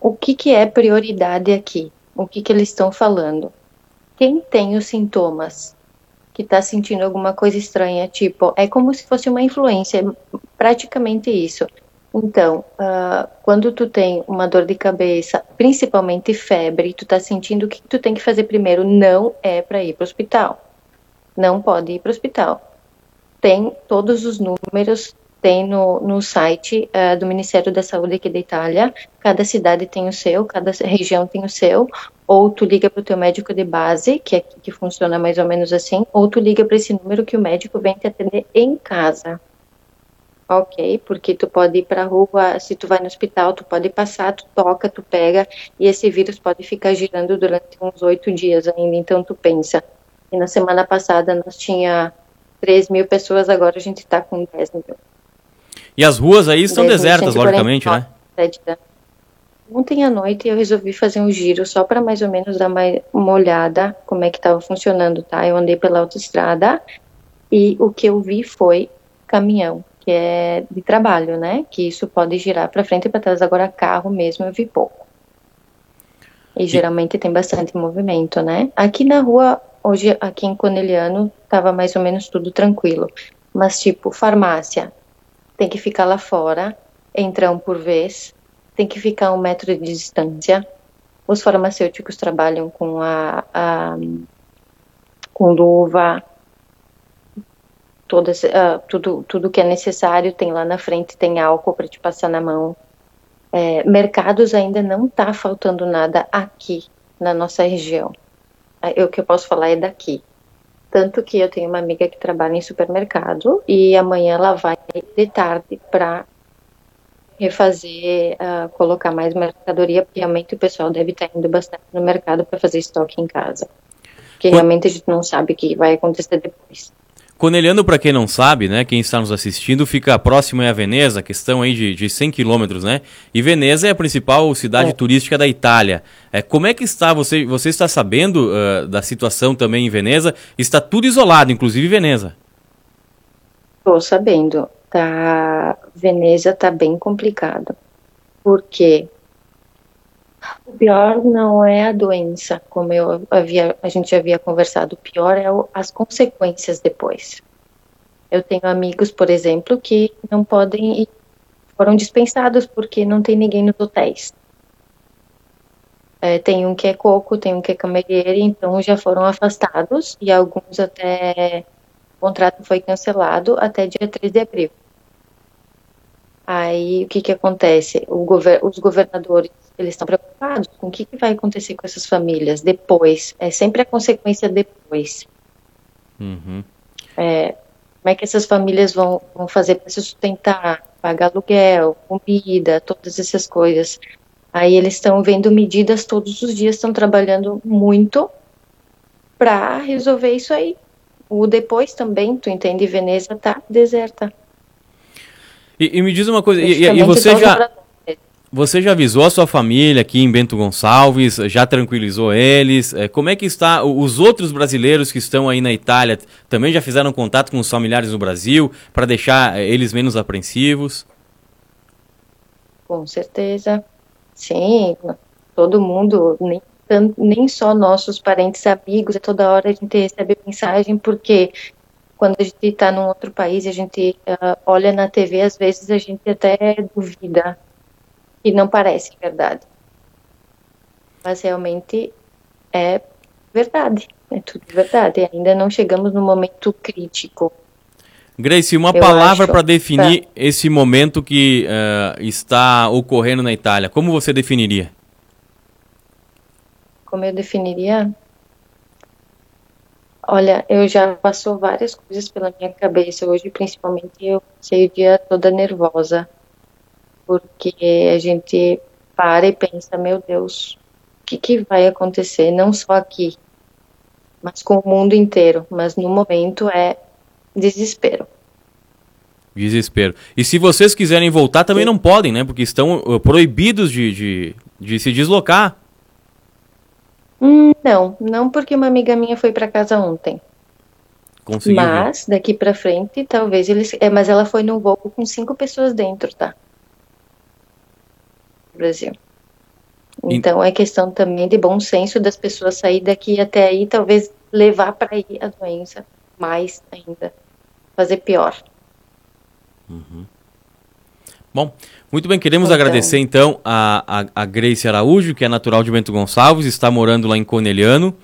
o que, que é prioridade aqui? O que, que eles estão falando? Quem tem os sintomas que está sentindo alguma coisa estranha, tipo, é como se fosse uma influência, praticamente isso. Então, uh, quando tu tem uma dor de cabeça, principalmente febre, tu tá sentindo o que tu tem que fazer primeiro não é para ir para o hospital. Não pode ir para o hospital. Tem todos os números, tem no, no site uh, do Ministério da Saúde aqui da Itália. Cada cidade tem o seu, cada região tem o seu. Ou tu liga para o teu médico de base, que é que funciona mais ou menos assim, ou tu liga para esse número que o médico vem te atender em casa. Ok, porque tu pode ir para a rua, se tu vai no hospital, tu pode passar, tu toca, tu pega, e esse vírus pode ficar girando durante uns oito dias ainda. Então tu pensa, e na semana passada nós tinha 3 mil pessoas, agora a gente está com 10 mil. E as ruas aí estão desertas, logicamente, né? Ontem à noite eu resolvi fazer um giro só para mais ou menos dar uma olhada como é que estava funcionando, tá? Eu andei pela autoestrada e o que eu vi foi caminhão que é de trabalho, né? Que isso pode girar para frente e para trás. Agora, carro mesmo eu vi pouco. E geralmente tem bastante movimento, né? Aqui na rua, hoje, aqui em Coneliano, tava mais ou menos tudo tranquilo. Mas, tipo, farmácia, tem que ficar lá fora, entra um por vez, tem que ficar um metro de distância. Os farmacêuticos trabalham com a, a com luva, todas, uh, tudo, tudo que é necessário tem lá na frente, tem álcool para te passar na mão. É, mercados ainda não está faltando nada aqui na nossa região. É, o que eu posso falar é daqui. Tanto que eu tenho uma amiga que trabalha em supermercado e amanhã ela vai de tarde para refazer, uh, colocar mais mercadoria, porque realmente o pessoal deve estar tá indo bastante no mercado para fazer estoque em casa. Porque realmente a gente não sabe o que vai acontecer depois. Conelhando, para quem não sabe, né, quem está nos assistindo, fica próximo a Veneza, questão aí de, de 100 quilômetros, né? E Veneza é a principal cidade é. turística da Itália. É, como é que está, você, você está sabendo uh, da situação também em Veneza? Está tudo isolado, inclusive Veneza. Estou sabendo. Tá, Veneza está bem complicado. Porque o pior não é a doença, como eu havia, a gente havia conversado. O pior é o, as consequências depois. Eu tenho amigos, por exemplo, que não podem ir, foram dispensados porque não tem ninguém nos hotéis. É, tem um que é coco, tem um que é camelheiro, então já foram afastados e alguns até o contrato foi cancelado até dia 3 de abril. Aí o que que acontece? Gover os governadores eles estão preocupados com o que, que vai acontecer com essas famílias depois. É sempre a consequência depois. Uhum. É, como é que essas famílias vão, vão fazer para se sustentar, pagar aluguel, comida, todas essas coisas. Aí eles estão vendo medidas todos os dias, estão trabalhando muito para resolver isso aí. O depois também, tu entende, Veneza tá deserta. E, e me diz uma coisa, e, e, você já você já avisou a sua família aqui em Bento Gonçalves? Já tranquilizou eles? É, como é que está os outros brasileiros que estão aí na Itália? Também já fizeram contato com os familiares no Brasil para deixar é, eles menos apreensivos? Com certeza. Sim, todo mundo, nem, nem só nossos parentes amigos, toda hora a gente recebe mensagem, porque quando a gente está num outro país, a gente uh, olha na TV, às vezes a gente até duvida e não parece verdade. Mas realmente é verdade, é tudo verdade. Ainda não chegamos no momento crítico. Grace, uma eu palavra para definir tá. esse momento que uh, está ocorrendo na Itália. Como você definiria? Como eu definiria? Olha, eu já passou várias coisas pela minha cabeça hoje, principalmente eu sei o dia toda nervosa porque a gente para e pensa, meu Deus, o que, que vai acontecer, não só aqui, mas com o mundo inteiro. Mas no momento é desespero. Desespero. E se vocês quiserem voltar, também não podem, né? Porque estão uh, proibidos de, de, de se deslocar. Hum, não, não porque uma amiga minha foi para casa ontem. Conseguiu mas daqui para frente, talvez eles. É, mas ela foi num voo com cinco pessoas dentro, tá? Brasil. Então é questão também de bom senso das pessoas sair daqui até aí, talvez levar para aí a doença mais ainda, fazer pior. Uhum. Bom, muito bem, queremos então, agradecer então a, a, a, Grace Araújo, que é natural de Bento Gonçalves, está morando lá em Coneliano,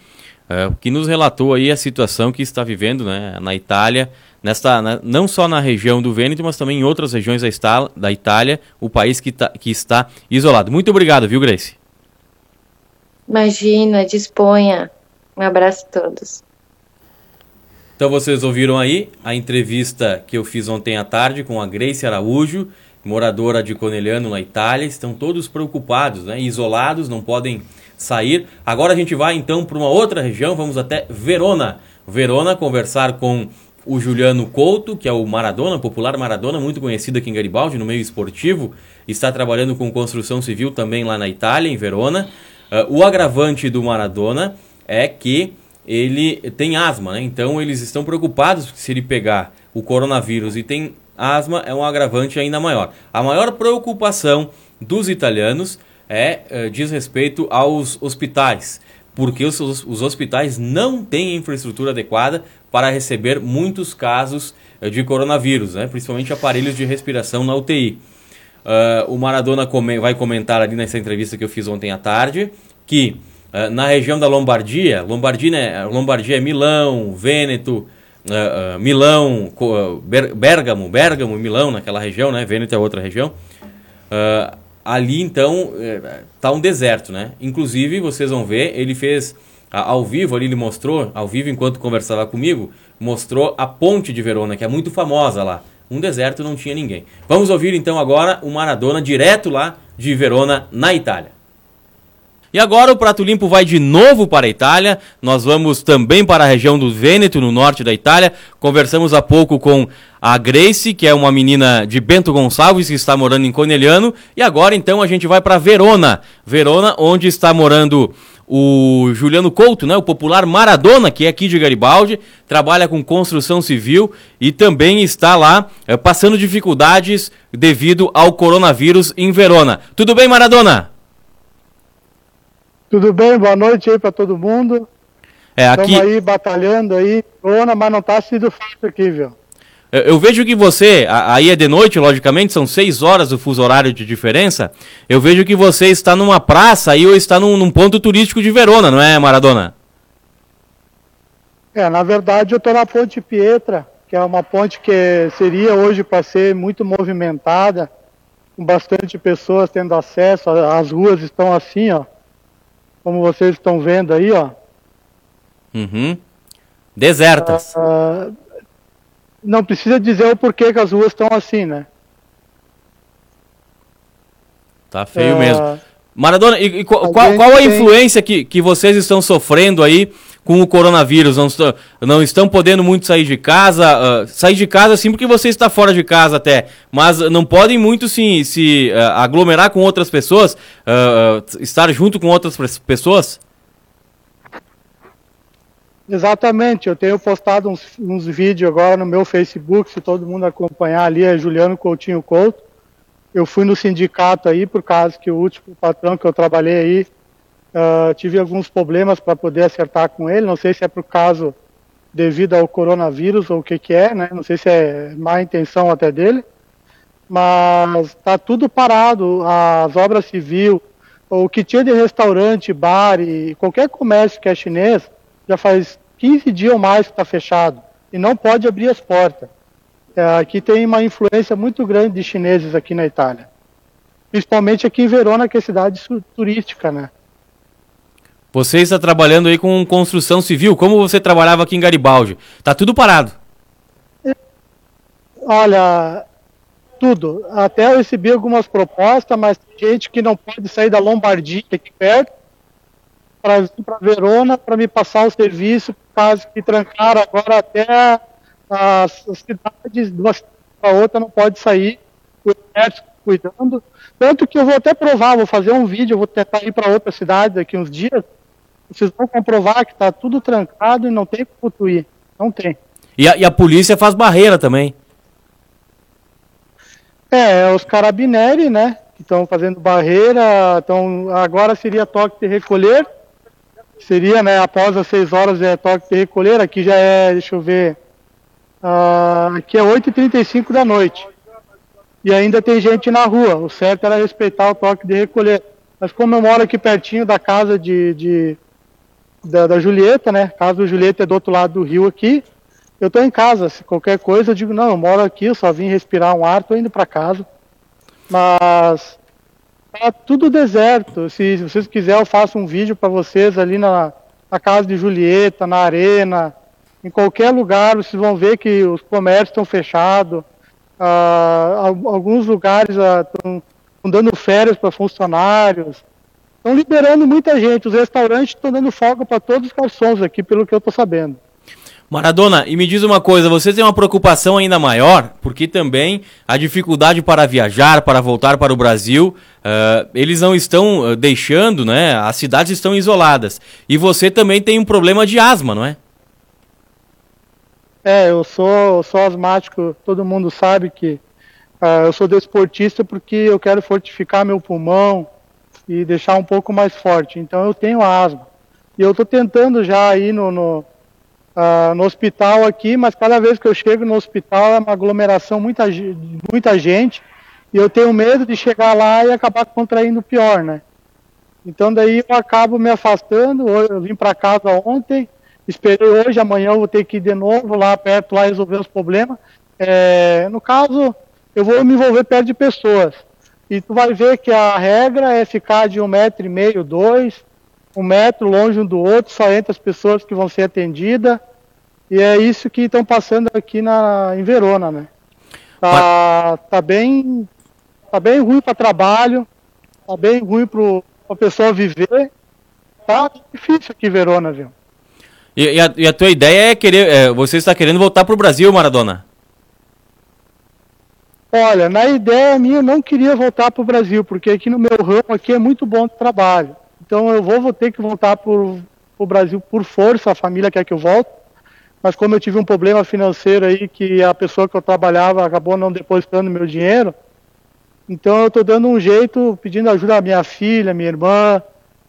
é, que nos relatou aí a situação que está vivendo né, na Itália, nesta, na, não só na região do Vêneto, mas também em outras regiões da, da Itália, o país que, tá, que está isolado. Muito obrigado, viu, Grace? Imagina, disponha. Um abraço a todos. Então vocês ouviram aí a entrevista que eu fiz ontem à tarde com a Grace Araújo, moradora de Conegliano, na Itália. Estão todos preocupados, né? isolados, não podem sair. Agora a gente vai então para uma outra região, vamos até Verona. Verona conversar com o Juliano Couto, que é o Maradona, popular Maradona, muito conhecido aqui em Garibaldi, no meio esportivo. Está trabalhando com construção civil também lá na Itália, em Verona. Uh, o agravante do Maradona é que ele tem asma, né? Então eles estão preocupados se ele pegar o coronavírus e tem asma, é um agravante ainda maior. A maior preocupação dos italianos é uh, diz respeito aos hospitais, porque os, os, hospitais não têm infraestrutura adequada para receber muitos casos uh, de coronavírus, né? principalmente aparelhos de respiração na UTI. Uh, o Maradona come vai comentar ali nessa entrevista que eu fiz ontem à tarde que uh, na região da Lombardia, Lombardia, né, Lombardia é Milão, Vêneto, uh, Milão, Ber Bergamo, Bergamo, Milão, naquela região, né? Vêneto é outra região. ali então tá um deserto, né? Inclusive vocês vão ver, ele fez ao vivo ali ele mostrou, ao vivo enquanto conversava comigo, mostrou a ponte de Verona, que é muito famosa lá um deserto não tinha ninguém. Vamos ouvir então agora o Maradona direto lá de Verona, na Itália. E agora o Prato Limpo vai de novo para a Itália. Nós vamos também para a região do Vêneto, no norte da Itália. Conversamos há pouco com a Grace, que é uma menina de Bento Gonçalves, que está morando em Conegliano. E agora então a gente vai para Verona. Verona, onde está morando o Juliano Couto, né, o popular Maradona, que é aqui de Garibaldi, trabalha com construção civil e também está lá é, passando dificuldades devido ao coronavírus em Verona. Tudo bem, Maradona? Tudo bem, boa noite aí para todo mundo. É, aqui... Estamos aí batalhando aí, Verona, mas não está sendo fácil aqui, viu? Eu vejo que você, aí é de noite, logicamente, são seis horas o fuso horário de diferença. Eu vejo que você está numa praça aí ou está num, num ponto turístico de Verona, não é, Maradona? É, na verdade eu estou na Ponte Pietra, que é uma ponte que seria hoje para ser muito movimentada, com bastante pessoas tendo acesso, as ruas estão assim, ó, como vocês estão vendo aí, ó. Uhum. Desertas. Uh, não precisa dizer o porquê que as ruas estão assim, né? Tá feio é... mesmo. Maradona, e, e qual, qual, qual, a influência que, que vocês estão sofrendo aí com o coronavírus? Não, estão, não estão podendo muito sair de casa? Uh, sair de casa sim porque você está fora de casa até, mas não podem muito se, se uh, aglomerar com outras pessoas, uh, estar junto com outras pessoas? Exatamente, eu tenho postado uns, uns, vídeos agora no meu Facebook, se todo mundo acompanhar ali, é Juliano Coutinho Couto. Eu fui no sindicato aí, por causa que o último patrão que eu trabalhei aí, uh, tive alguns problemas para poder acertar com ele, não sei se é por caso devido ao coronavírus ou o que que é, né, não sei se é má intenção até dele, mas está tudo parado, as obras civil, o que tinha de restaurante, bar e qualquer comércio que é chinês, já faz 15 dias ou mais que está fechado e não pode abrir as portas. É, aqui tem uma influência muito grande de chineses aqui na Itália. Principalmente aqui em Verona, que é cidade turística, né? Você está trabalhando aí com construção civil, como você trabalhava aqui em Garibaldi? Tá tudo parado? Olha, tudo. Até eu recebi algumas propostas, mas tem gente que não pode sair da Lombardia aqui perto, para Verona para me passar o serviço, por causa que trancaram agora até as, as cidades, de uma cidade para outra não pode sair, o exército cuidando. Tanto que eu vou até provar, vou fazer um vídeo, vou tentar ir para outra cidade daqui uns dias. Vocês vão comprovar que está tudo trancado e não tem como ir. Não tem. E a, e a polícia faz barreira também. É, os carabineri, né? estão fazendo barreira, então agora seria toque de recolher, seria, né, após as 6 horas é toque de recolher, aqui já é, deixa eu ver, uh, aqui é 8h35 da noite, e ainda tem gente na rua, o certo era respeitar o toque de recolher, mas como eu moro aqui pertinho da casa de, de da, da, Julieta, né, a casa do Julieta é do outro lado do rio aqui, eu estou em casa, se qualquer coisa eu digo, não, eu moro aqui, eu só vim respirar um ar, estou indo para casa, mas tá tudo deserto. Se, se vocês quiserem, eu faço um vídeo para vocês ali na, na casa de Julieta, na arena, em qualquer lugar, vocês vão ver que os comércios estão fechados. Ah, alguns lugares estão ah, dando férias para funcionários. Estão liberando muita gente. Os restaurantes estão dando folga para todos os garçons aqui, pelo que eu estou sabendo. Maradona, e me diz uma coisa, você tem uma preocupação ainda maior, porque também a dificuldade para viajar, para voltar para o Brasil, uh, eles não estão uh, deixando, né? As cidades estão isoladas. E você também tem um problema de asma, não é? É, eu sou, eu sou asmático, todo mundo sabe que uh, eu sou desportista porque eu quero fortificar meu pulmão e deixar um pouco mais forte. Então eu tenho asma. E eu estou tentando já ir no, no uh, no hospital aqui, mas cada vez que eu chego no hospital é uma aglomeração, muita, muita gente, e eu tenho medo de chegar lá e acabar contraindo pior, né? Então daí eu acabo me afastando, eu vim para casa ontem, esperei hoje, amanhã eu vou ter que ir de novo lá perto, lá resolver os problemas. É, no caso, eu vou me envolver perto de pessoas. E tu vai ver que a regra é ficar de um metro e meio, dois, um metro longe um do outro, só entre as pessoas que vão ser atendidas. E é isso que estão passando aqui na, em Verona, né? Tá, tá bem, tá bem ruim para trabalho, tá bem ruim para a pessoa viver. Tá difícil aqui em Verona, viu? E, e, a, e a, tua ideia é querer, é, você está querendo voltar para o Brasil, Maradona? Olha, na ideia minha eu não queria voltar para o Brasil, porque aqui no meu ramo aqui é muito bom de trabalho. Então eu vou, vou ter que voltar para o Brasil por força, a família quer que eu volte mas como eu tive um problema financeiro aí que a pessoa que eu trabalhava acabou não depositando meu dinheiro, então eu estou dando um jeito, pedindo ajuda à minha filha, minha irmã,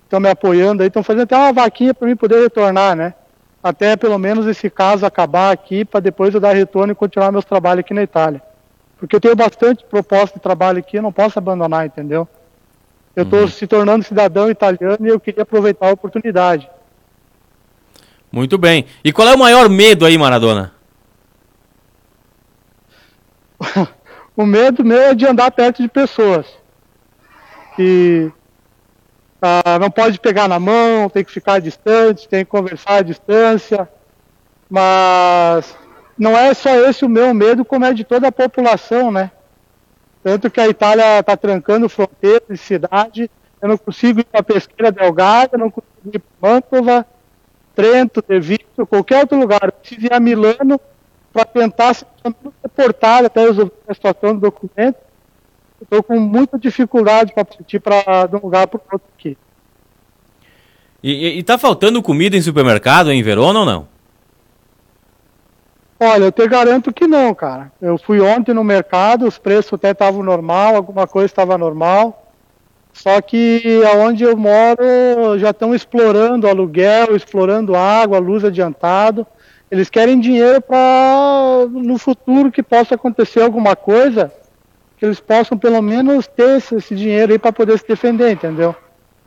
estão me apoiando aí, estão fazendo até uma vaquinha para mim poder retornar, né? Até pelo menos esse caso acabar aqui, para depois eu dar retorno e continuar meus trabalhos aqui na Itália. Porque eu tenho bastante proposta de trabalho aqui, eu não posso abandonar, entendeu? Eu estou uhum. se tornando cidadão italiano e eu queria aproveitar a oportunidade. Muito bem. E qual é o maior medo aí, Maradona? o medo meu é de andar perto de pessoas. Que ah, não pode pegar na mão, tem que ficar distante, tem que conversar à distância. Mas não é só esse o meu medo, como é de toda a população, né? Tanto que a Itália está trancando fronteiras de cidade. Eu não consigo ir para a Pesqueira Delgada, não consigo ir para Mantova Trento, De Vito, qualquer outro lugar. Eu ir a Milano para tentar ser reportado até resolver a situação do documento. Estou com muita dificuldade para partir para de um lugar para o outro aqui. E, está faltando comida em supermercado em Verona ou não? Olha, eu te garanto que não, cara. Eu fui ontem no mercado, os preços até estavam normal, alguma coisa estava normal. Só que aonde eu moro já estão explorando aluguel, explorando água, luz adiantado. Eles querem dinheiro para no futuro que possa acontecer alguma coisa, que eles possam pelo menos ter esse, esse dinheiro aí para poder se defender, entendeu?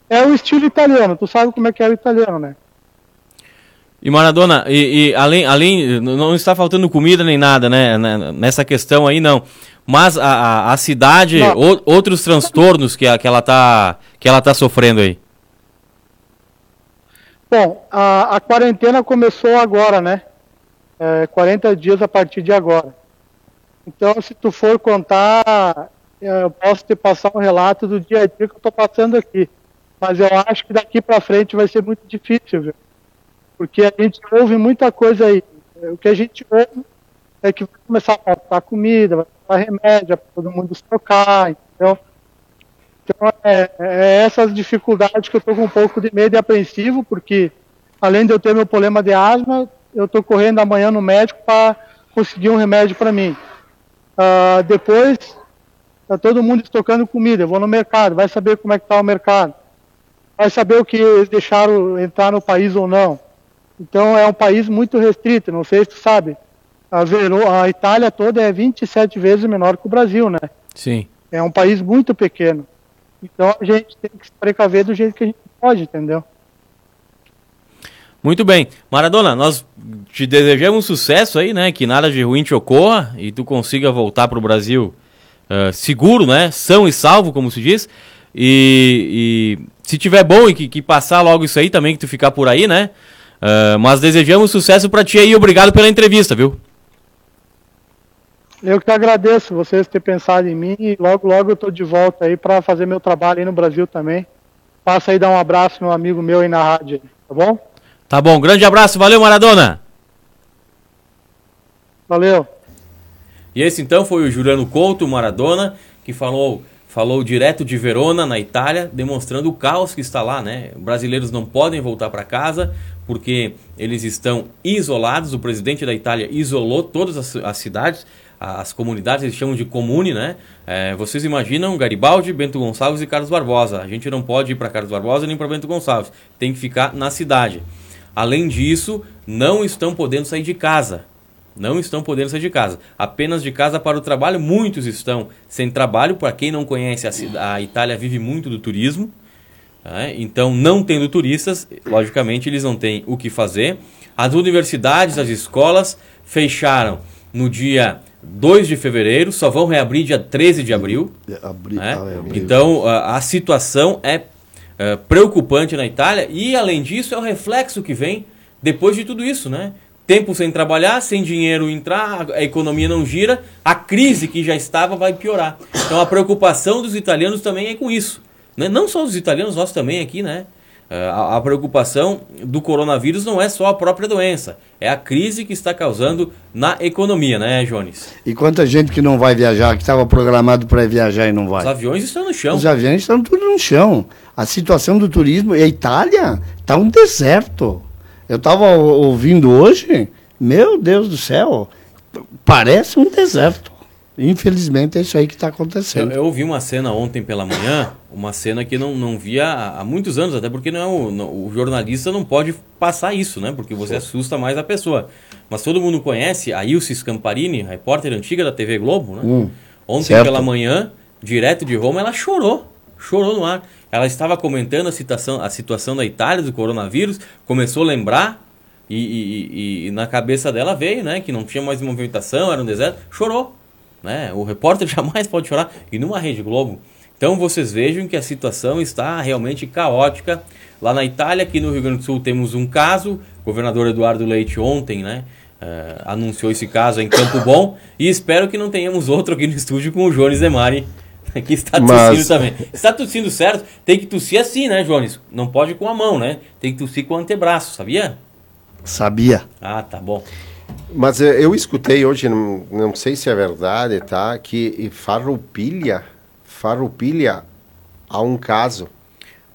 É o estilo italiano, tu sabe como é que é o italiano, né? E Maradona, e, e, além, além, não está faltando comida nem nada, né? Nessa questão aí não. Mas a, a, a cidade, o, outros transtornos que, que ela está que ela tá sofrendo aí. Bom, a, a quarentena começou agora, né? É, 40 dias a partir de agora. Então, se tu for contar, eu posso te passar um relato do dia a dia que eu estou passando aqui. Mas eu acho que daqui para frente vai ser muito difícil, viu? Porque a gente ouve muita coisa aí. O que a gente ouve é que vai começar a faltar comida, vai faltar remédio, para todo mundo trocar, entendeu? Então, é, é, essas dificuldades que eu estou com um pouco de medo e apreensivo, porque além de eu ter meu problema de asma, eu estou correndo amanhã no médico para conseguir um remédio para mim. Uh, depois, Está todo mundo estocando comida. Eu vou no mercado, vai saber como é que está o mercado. Vai saber o que eles deixaram entrar no país ou não. Então é um país muito restrito, não sei se tu sabe. A, Vero, a Itália toda é 27 vezes menor que o Brasil, né? Sim. É um país muito pequeno. Então a gente tem que se precaver do jeito que a gente pode, entendeu? Muito bem. Maradona, nós te desejamos sucesso aí, né? Que nada de ruim te ocorra e tu consiga voltar para o Brasil uh, seguro, né? São e salvo, como se diz. E, e se tiver bom e que, que, passar logo isso aí também, que tu ficar por aí, né? Uh, mas desejamos sucesso para ti aí obrigado pela entrevista, viu? Eu que agradeço vocês terem pensado em mim e logo, logo eu estou de volta aí para fazer meu trabalho aí no Brasil também. Passa aí dar um abraço no amigo meu aí na rádio, tá bom? Tá bom, grande abraço, valeu Maradona. Valeu. E esse então foi o Juliano Couto, Maradona, que falou falou direto de Verona, na Itália, demonstrando o caos que está lá, né? Brasileiros não podem voltar para casa porque eles estão isolados. O presidente da Itália isolou todas as, as cidades as comunidades eles chamam de comune, né? É, vocês imaginam Garibaldi, Bento Gonçalves e Carlos Barbosa. A gente não pode ir para Carlos Barbosa nem para Bento Gonçalves. Tem que ficar na cidade. Além disso, não estão podendo sair de casa. Não estão podendo sair de casa. Apenas de casa para o trabalho. Muitos estão sem trabalho. Para quem não conhece, a, a Itália vive muito do turismo. Né? Então, não tendo turistas, logicamente, eles não têm o que fazer. As universidades, as escolas fecharam no dia 2 de fevereiro, só vão reabrir dia 13 de abril. Abri né? ah, é abril. Então, a, a situação é, é, preocupante na Itália e, além disso, é o reflexo que vem depois de tudo isso, né? Tempo sem trabalhar, sem dinheiro entrar, a economia não gira, a crise que já estava vai piorar. Então, a preocupação dos italianos também é com isso. Né? Não só os italianos, nós também aqui, né? É, a, a, preocupação do coronavírus não é só a própria doença, é a crise que está causando na economia, né, Jones? E quanta gente que não vai viajar, que estava programado para viajar e não vai? Os aviões estão no chão. Os aviões estão tudo no chão. A situação do turismo, e a Itália está um deserto. Eu estava ouvindo hoje, meu Deus do céu, parece um deserto. Infelizmente é isso aí que está acontecendo. Eu, eu, ouvi uma cena ontem pela manhã, uma cena que não, não via há, há muitos anos, até porque não é o, não, o, jornalista não pode passar isso, né? Porque você assusta mais a pessoa. Mas todo mundo conhece a Ilse Scamparini, repórter antiga da TV Globo, né? Hum, ontem certo. pela manhã, direto de Roma, ela chorou. Chorou no ar. Ela estava comentando a, situação, a situação da Itália, do coronavírus, começou a lembrar e, e, e, na cabeça dela veio, né? Que não tinha mais movimentação, era um deserto. Chorou né? O repórter jamais pode chorar. E numa Rede Globo. Então vocês vejam que a situação está realmente caótica. Lá na Itália, aqui no Rio Grande do Sul, temos um caso. O governador Eduardo Leite ontem, né? Uh, anunciou esse caso em Campo Bom. E espero que não tenhamos outro aqui no estúdio com o Jones Demari, que está tossindo Mas... também. Está tossindo certo? Tem que tossir assim, né, Jones? Não pode com a mão, né? Tem que tossir com o antebraço, sabia? Sabia. Ah, tá bom. Mas eh, eu escutei hoje, não, não sei se é verdade, tá? Que Farroupilha, Farroupilha há um caso.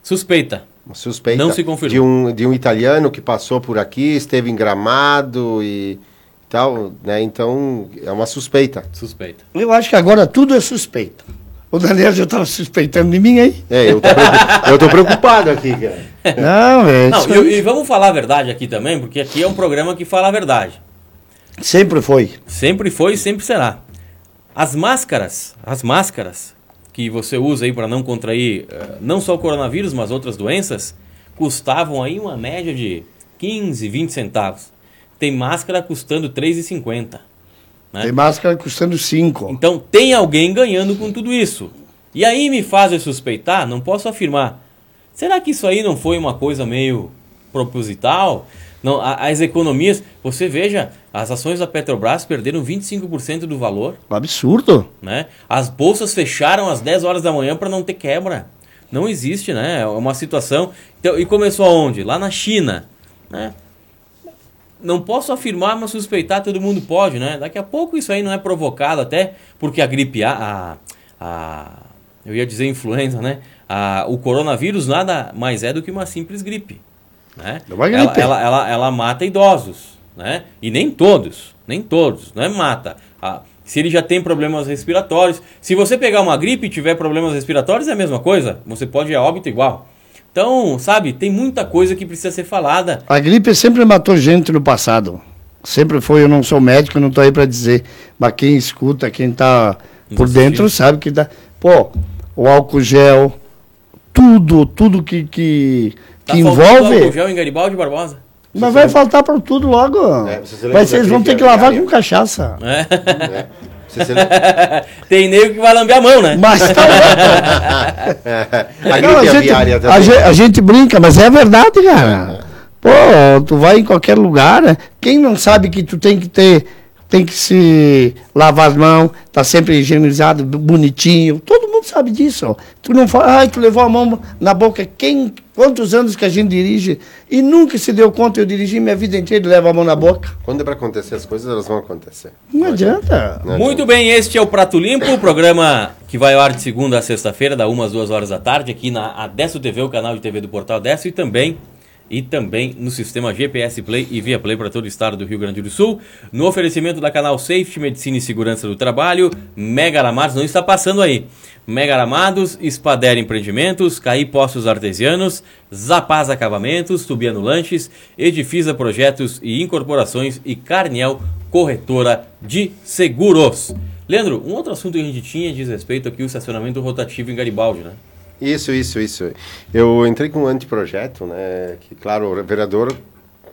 Suspeita. Suspeita. Não se confirmou. De um, de um italiano que passou por aqui, esteve em Gramado e tal, né? Então, é uma suspeita. Suspeita. Eu acho que agora tudo é suspeita. O Daniel já estava suspeitando de mim aí. É, eu tô, eu tô preocupado aqui, cara. Não, é Não, e, e vamos falar a verdade aqui também, porque aqui é um programa que fala a verdade. Sempre foi. Sempre foi e sempre será. As máscaras, as máscaras que você usa aí para não contrair uh, não só o coronavírus, mas outras doenças, custavam aí uma média de 15, 20 centavos. Tem máscara custando 3,50. Né? Tem máscara custando 5. Então tem alguém ganhando com tudo isso. E aí me faz suspeitar, não posso afirmar. Será que isso aí não foi uma coisa meio proposital? Não, as economias, você veja, as ações da Petrobras perderam 25% do valor. Absurdo. Né? As bolsas fecharam às 10 horas da manhã para não ter quebra. Não existe, né? É uma situação. Então, e começou aonde? Lá na China. Né? Não posso afirmar, mas suspeitar todo mundo pode, né? Daqui a pouco isso aí não é provocado, até porque a gripe A, a, a eu ia dizer influenza, né? A, o coronavírus nada mais é do que uma simples gripe. Né? É ela, ela, ela, ela, mata idosos. né? E nem todos, nem todos, não é mata. Ah, se ele já tem problemas respiratórios, se você pegar uma gripe e tiver problemas respiratórios é a mesma coisa, você pode ir a óbito igual. Então, sabe, tem muita coisa que precisa ser falada. A gripe sempre matou gente no passado. Sempre foi, eu não sou médico, não estou aí para dizer, mas quem escuta, quem está por dentro sabe que dá. Pô, o álcool gel, tudo, tudo que, que, Tá que envolve. álcool gel em Garibaldi Barbosa. Mas vai faltar para tudo logo. É, você se lembra vai ser, eles vão ter que lavar com cachaça. É. lembra? tem nego que vai lamber a mão, né? Mas tá a Não, a, aviária gente, a, ge- a gente brinca, mas é verdade, cara. Pô, tu vai em qualquer lugar, né? quem não sabe que tu tem que ter, tem que se lavar as mãos, tá sempre higienizado, bonitinho. Todo mundo sabe disso. ó. Tu não fala, ai, tu levou a mão na boca. Quem, quantos anos que a gente dirige e nunca se deu conta, eu dirigi minha vida inteira e levo a mão na boca. Quando é para acontecer as coisas, elas vão acontecer. Não adianta. Não Muito bem, este é o Prato Limpo, o programa que vai ao ar de segunda a sexta-feira, da 1 às 2 horas da tarde, aqui na Adesso TV, o canal de TV do Portal Adesso, e também, e também no sistema GPS Play e Via Play para todo o estado do Rio Grande do Sul. No oferecimento da canal Safety, Medicina e Segurança do Trabalho, Mega Aramados, não está passando aí. Mega Aramados, Espader Empreendimentos, Caí Postos Artesianos, Zapaz Acabamentos, Tubiano Lanches, Edifisa Projetos e Incorporações e Carniel Corretora de Seguros. Leandro, um outro assunto que a gente tinha diz respeito aqui ao estacionamento rotativo em Garibaldi, né? Isso, isso, isso. Eu entrei com um anteprojeto, né? Que, claro, o vereador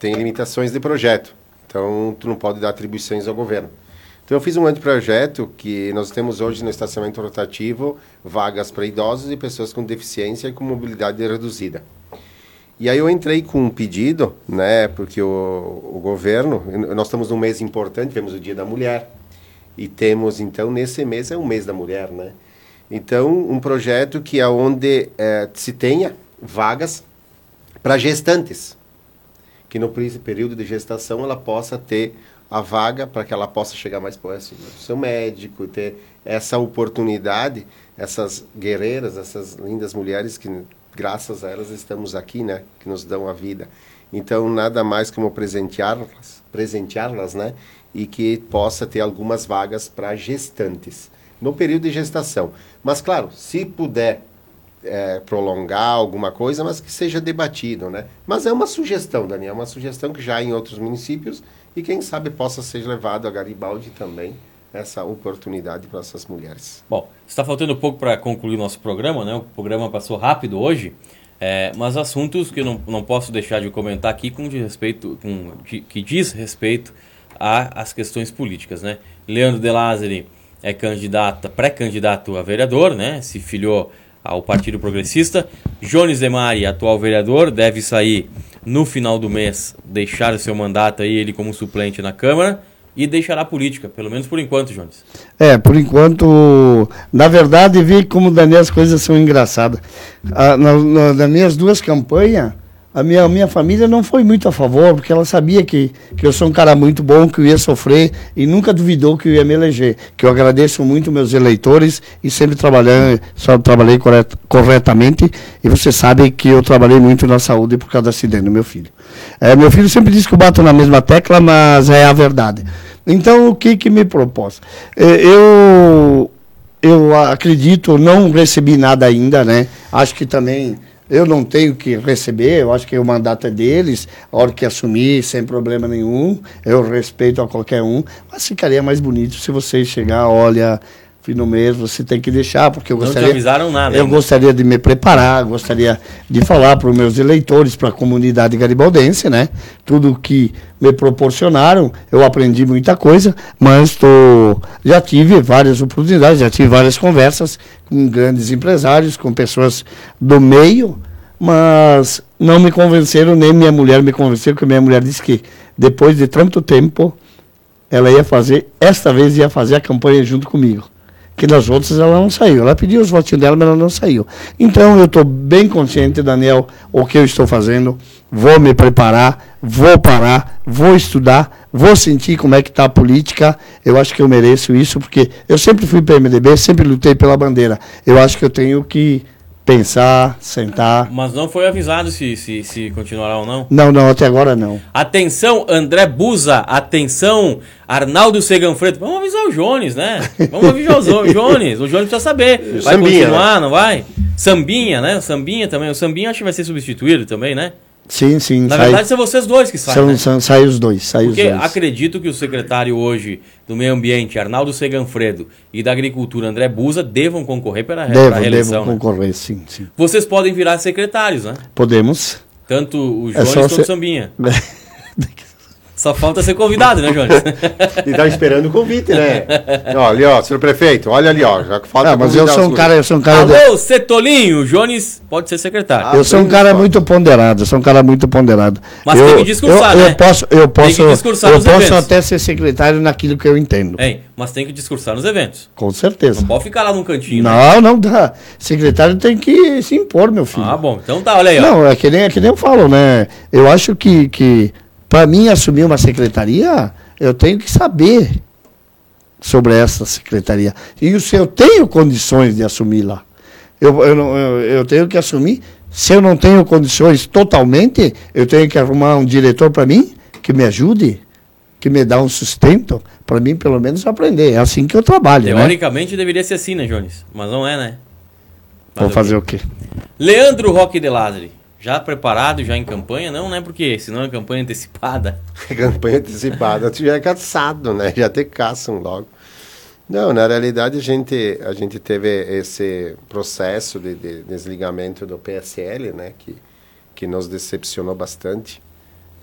tem limitações de projeto. Então, tu não pode dar atribuições ao governo. Então, eu fiz um anteprojeto que nós temos hoje no estacionamento rotativo vagas para idosos e pessoas com deficiência e com mobilidade reduzida. E aí eu entrei com um pedido, né? Porque o, o governo, nós estamos num mês importante, temos o Dia da Mulher. E temos, então, nesse mês é o mês da mulher, né? Então, um projeto que é onde eh, se tenha vagas para gestantes, que no período de gestação ela possa ter a vaga para que ela possa chegar mais próximo do seu médico, ter essa oportunidade, essas guerreiras, essas lindas mulheres que graças a elas estamos aqui, né, que nos dão a vida. Então, nada mais como presenteá-las, presenteá-las, né, e que possa ter algumas vagas para gestantes no período de gestação. Mas claro, se puder é, prolongar alguma coisa, mas que seja debatido, né? Mas é uma sugestão, Daniel, uma sugestão que já em outros municípios e quem sabe possa ser levado a Garibaldi também essa oportunidade para essas mulheres. Bom, está faltando pouco para concluir nosso programa, né? O programa passou rápido hoje, é, mas assuntos que eu não, não posso deixar de comentar aqui com de respeito, com, de- que diz respeito às questões políticas, né? Leandro De Lázari é candidato, pré-candidato a vereador, né? Se filiou ao Partido Progressista. Jones Demari, atual vereador, deve sair no final do mês, deixar o seu mandato aí, ele como suplente na Câmara, e deixará a política, pelo menos por enquanto, Jones. É, por enquanto, na verdade, vi como Daniel as coisas são engraçadas. Ah, na, na- nas minhas duas campanhas, a minha, minha família não foi muito a favor, porque ela sabia que, que eu sou um cara muito bom, que eu ia sofrer e nunca duvidou que eu ia me eleger. Que eu agradeço muito meus eleitores e sempre trabalhei, só trabalhei corret, corretamente. E você sabe que eu trabalhei muito na saúde por causa do acidente do meu filho. É, meu filho sempre diz que eu bato na mesma tecla, mas é a verdade. Então, o que que me propôs? Eh, Eu eu acredito, não recebi nada ainda, né? Acho que também eu não tenho que receber, eu acho que o mandato é deles, a hora que assumir, sem problema nenhum, eu respeito a qualquer um, mas ficaria mais bonito se você chegar, olha, fim do mês, você tem que deixar, porque eu Não te gostaria... avisaram nada Eu ainda. gostaria de me preparar, gostaria de falar para os meus eleitores, para a comunidade garibaldense, né? Tudo que me proporcionaram, eu aprendi muita coisa, mas tô, já tive várias oportunidades, já tive várias conversas com grandes empresários, com pessoas do meio, mas não me convenceram, nem minha mulher me convenceu, porque minha mulher disse que depois de tanto tempo, ela ia fazer, esta vez ia fazer a campanha junto comigo. Que nas outras ela não saiu. Ela pediu os votinhos dela, mas ela não saiu. Então eu estou bem consciente, Daniel, o que eu estou fazendo. Vou me preparar, vou parar, vou estudar, vou sentir como é que está a política. Eu acho que eu mereço isso, porque eu sempre fui para MDB, sempre lutei pela bandeira. Eu acho que eu tenho que pensar, sentar. Mas não foi avisado se, se, se continuará ou não. Não, não, até agora não. Atenção, André Buza. Atenção, Arnaldo Seganfredo. Vamos avisar o Jones, né? Vamos avisar o Jones. O Jones precisa saber. Vai Sambinha, continuar, não vai? Sambinha, né? O Sambinha também. O Sambinha acho que vai ser substituído também, né? Sim, sim. Na sai, verdade, são vocês dois que saem, são, né? são, sai os dois, sai Porque os dois. acredito que o secretário hoje do Meio Ambiente, Arnaldo Seganfredo, e da Agricultura, André Buza, devam concorrer para a reeleição. devo né? concorrer, sim, sim. Vocês podem virar secretários, né? Podemos. Tanto o É Jones só quanto o ser- Sambinha. Só falta ser convidado, né, Jones? E tá esperando o convite, né? ó, ali, ó, senhor prefeito, olha ali, ó. Já que falta Ah, mas eu sou um cara, eu sou um cara, Alô, Cetolinho! O Jones pode ser secretário. eu sou um cara muito ponderado, eu sou um cara muito ponderado. Mas eu, tem que discursar, eu, né? Eu posso, eu posso, que discursar eu nos posso eventos. até ser secretário naquilo que eu entendo. Hein, mas tem que discursar nos eventos. Com certeza. Não pode ficar lá num cantinho. né? Não, não dá. Secretário tem que se impor, meu filho. Ah, bom. Então tá, olha aí, ó. Não, é que nem, é que nem eu falo, né? Eu acho que, que para mim assumir uma secretaria, eu tenho que saber sobre essa secretaria. E se eu tenho condições de assumir lá. Eu, eu, eu, eu tenho que assumir. Se eu não tenho condições totalmente, eu tenho que arrumar um diretor para mim que me ajude, que me dá um sustento, para mim pelo menos aprender. É assim que eu trabalho, né? Teoricamente deveria ser assim, né, Jones? Mas não é, né? Vou fazer o quê? Leandro Roque de Ladre. Já preparado, já em campanha? Não, né? Porque senão é campanha antecipada. Campanha antecipada, tu já é caçado, né? Já te caçam logo. Não, na realidade a gente, a gente teve esse processo de, de desligamento do PSL, né? Que, que nos decepcionou bastante.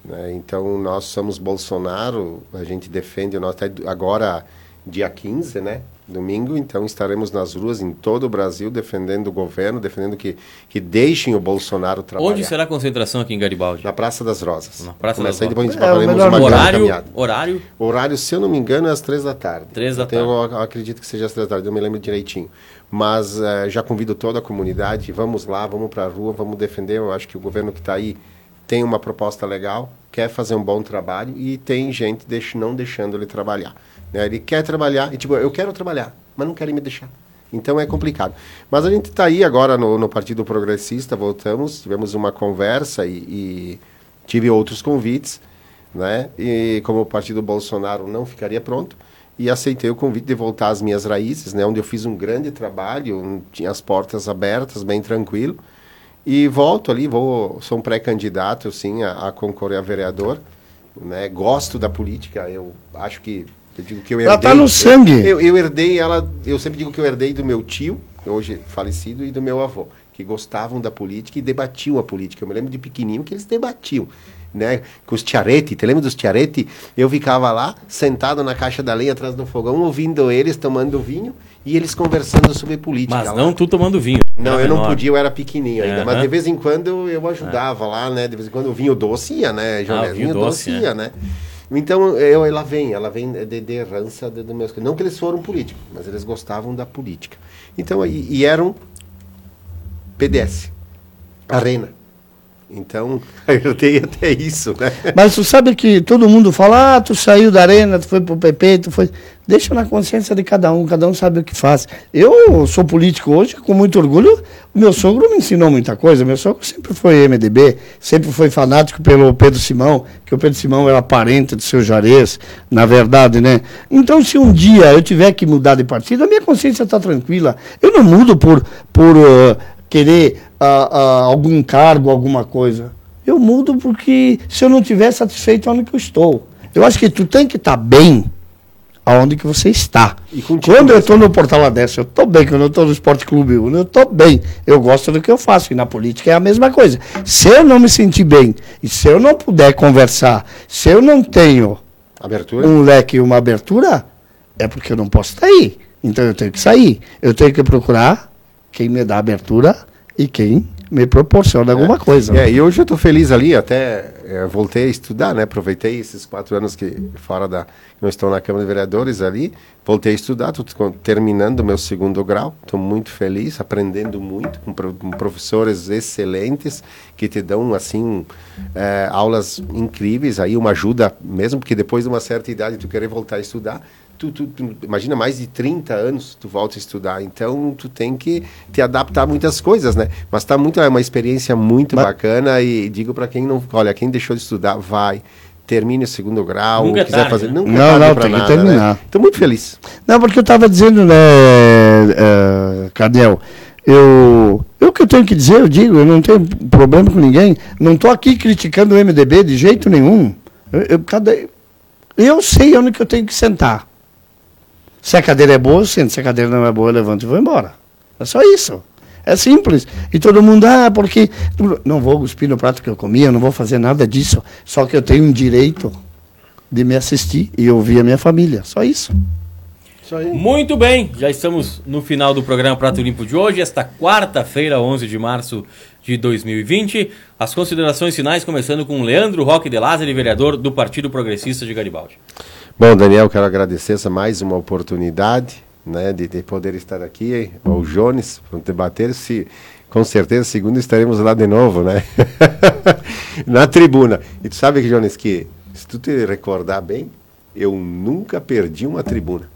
Né? Então nós somos Bolsonaro, a gente defende o nosso. Agora, dia 15, né? Domingo, então estaremos nas ruas em todo o Brasil defendendo o governo, defendendo que, que deixem o Bolsonaro trabalhar. Onde será a concentração aqui em Garibaldi? Na Praça das Rosas. Na Praça das Começa aí, depois a gente É, melhor uma grande Horário, caminhada. horário. Horário, se eu não me engano, é às três da tarde. Três da Eu tarde. Eu acredito que seja às três da tarde, eu me lembro direitinho. Mas eh, já convido toda a comunidade, vamos lá, vamos para a rua, vamos defender. Eu acho que o governo que está aí tem uma proposta legal, quer fazer um bom trabalho e tem gente deix não deixando ele trabalhar. Né? Ele quer trabalhar, e tipo, eu quero trabalhar, mas não querem me deixar. Então é complicado. Mas a gente está aí agora no, no Partido Progressista, voltamos, tivemos uma conversa e, e tive outros convites, né? E como o Partido Bolsonaro não ficaria pronto, e aceitei o convite de voltar às minhas raízes, né? Onde eu fiz um grande trabalho, um- tinha as portas abertas, bem tranquilo. E volto ali, vou, sou um pré-candidato, sim, a, a concorrer a vereador, né? Gosto da política, eu acho que eu digo que eu Ela herdei. tá no sangue. Eu, eu herdei ela, eu sempre digo que eu herdei do meu tio, hoje falecido, e do meu avô, que gostavam da política e debatiam a política. Eu me lembro de pequenininho que eles debatiam, né? Com os tiarete, te lembra dos tiarete? Eu ficava lá, sentado na caixa da lenha atrás do fogão, ouvindo eles tomando vinho e eles conversando sobre política. Mas lá. não tu tomando vinho. Não, eu não menor. podia, eu era pequenininho ainda. Mas de vez em quando eu ajudava lá, né? De vez em quando o vinho doce ia, né, João? Ah, vinho vinho doce, doce ia, né? Então, eu, ela vem, ela vem de, de herança do meus... Não que eles foram políticos, mas eles gostavam da política. Então, e, e eram PDS, Arena. Então, eu herdei até isso, né? Mas tu sabe que todo mundo fala, ah, tu saiu da arena, tu foi pro PP, tu foi. Deixa na consciência de cada um, cada um sabe o que faz. Eu sou político hoje, com muito orgulho. Meu sogro me ensinou muita coisa. Meu sogro sempre foi MDB, sempre foi fanático pelo Pedro Simão, que o Pedro Simão era parente do seu Jarez, na verdade, né? Então, se um dia eu tiver que mudar de partido, a minha consciência está tranquila. Eu não mudo por, por ah, querer ah, ah, algum cargo, alguma coisa. Eu mudo porque se eu não estiver satisfeito onde que eu estou. Eu acho que tu tem que estar bem aonde que você está. Quando eu estou no Portal Adessa, eu estou bem. Quando eu estou no Esporte Clube Uno, eu estou bem. Eu gosto do que eu faço. E na política é a mesma coisa. Se eu não me sentir bem, e se eu não puder conversar, se eu não tenho Abertura? um leque e uma abertura, é porque eu não posso estar aí. Então eu tenho que sair. Eu tenho que procurar quem me dá abertura e quem me proporciona alguma coisa. É, e hoje eu estou feliz ali, até é, voltei a estudar, né? Aproveitei esses quatro anos que fora da. não estou na Câmara de Vereadores ali, voltei a estudar, estou terminando o meu segundo grau, estou muito feliz, aprendendo muito com, pro- com professores excelentes que te dão assim é, aulas incríveis, aí uma ajuda, mesmo porque depois de uma certa idade tu querer voltar a estudar, tu, tu, tu, imagina mais de 30 anos tu volta a estudar, então tu tem que te adaptar a muitas coisas, né? Mas tá muito é uma experiência muito Mas... bacana e digo para quem não, olha, quem deixou de estudar, vai termine o segundo grau, nunca quiser tarde, fazer, né? nunca Não, não, tem nada, que terminar. Né? Tô muito feliz. Não, porque eu estava dizendo, né, uh, Carnel, eu, eu que eu tenho que dizer, eu digo, eu não tenho problema com ninguém, não estou aqui criticando o MDB de jeito nenhum. Eu, eu, cada, eu sei onde que eu tenho que sentar. Se a cadeira é boa, eu sento. Se a cadeira não é boa, eu levanto e vou embora. É só isso. É simples. E todo mundo, ah, porque. Não vou cuspir no prato que eu comia, não vou fazer nada disso. Só que eu tenho um direito de me assistir e ouvir a minha família. Só isso. Muito bem, já estamos no final do programa Prato Limpo de hoje, esta quarta-feira, 11 de março de 2020. As considerações finais começando com Leandro Roque de Lázaro, vereador do Partido Progressista de Garibaldi. Bom, Daniel, quero agradecer essa mais uma oportunidade né, de, de poder estar aqui, ao Jones, para debater se com certeza, segundo estaremos lá de novo, né? Na tribuna. E tu sabe que, Jones, que se tu te recordar bem, eu nunca perdi uma tribuna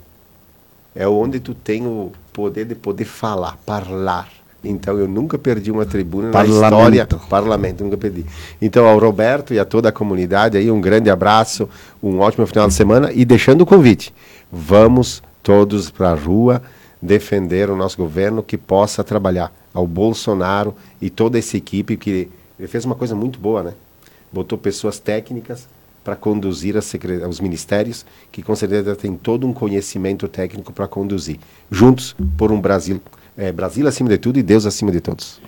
é onde tu tem o poder de poder falar, falar. Então eu nunca perdi uma tribuna parlamento. na história. Parlamento, nunca perdi. Então ao Roberto e a toda a comunidade aí um grande abraço, um ótimo final de semana e deixando o convite. Vamos todos para a rua defender o nosso governo que possa trabalhar ao Bolsonaro e toda essa equipe que ele fez uma coisa muito boa, né? Botou pessoas técnicas para conduzir os ministérios, que com certeza tem todo um conhecimento técnico para conduzir. Juntos por um Brasil, é, Brasil acima de tudo e Deus acima de todos.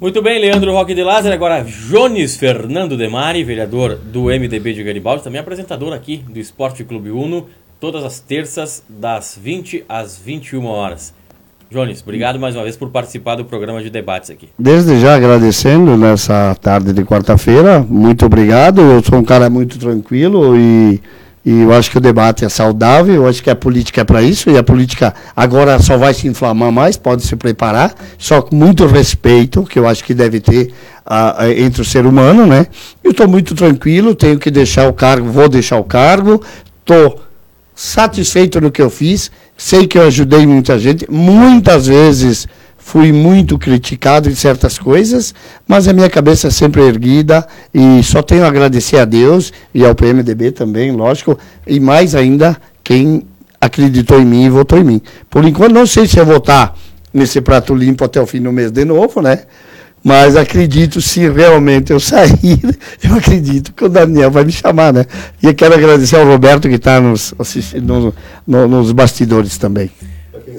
Muito bem, Leandro Roque de Lázaro, agora Jones Fernando Demari, vereador do MDB de Garibaldi, também apresentador aqui do Esporte Clube Uno, todas as terças, das 20 às 21 horas. Jones, obrigado mais uma vez por participar do programa de debates aqui. Desde já agradecendo nessa tarde de quarta-feira, muito obrigado. Eu sou um cara muito tranquilo e, e eu acho que o debate é saudável. Eu acho que a política é para isso e a política agora só vai se inflamar mais, pode se preparar, só com muito respeito, que eu acho que deve ter uh, entre o ser humano, né? Eu estou muito tranquilo, tenho que deixar o cargo, vou deixar o cargo, estou satisfeito no que eu fiz, sei que eu ajudei muita gente, muitas vezes fui muito criticado em certas coisas, mas a minha cabeça é sempre erguida e só tenho a agradecer a Deus e ao PMDB também, lógico, e mais ainda quem acreditou em mim e votou em mim. Por enquanto não sei se eu vou estar nesse prato limpo até o fim do mês de novo, né? Mas acredito, se realmente eu sair, eu acredito que o Daniel vai me chamar, né? E eu quero agradecer ao Roberto que está nos nos bastidores também.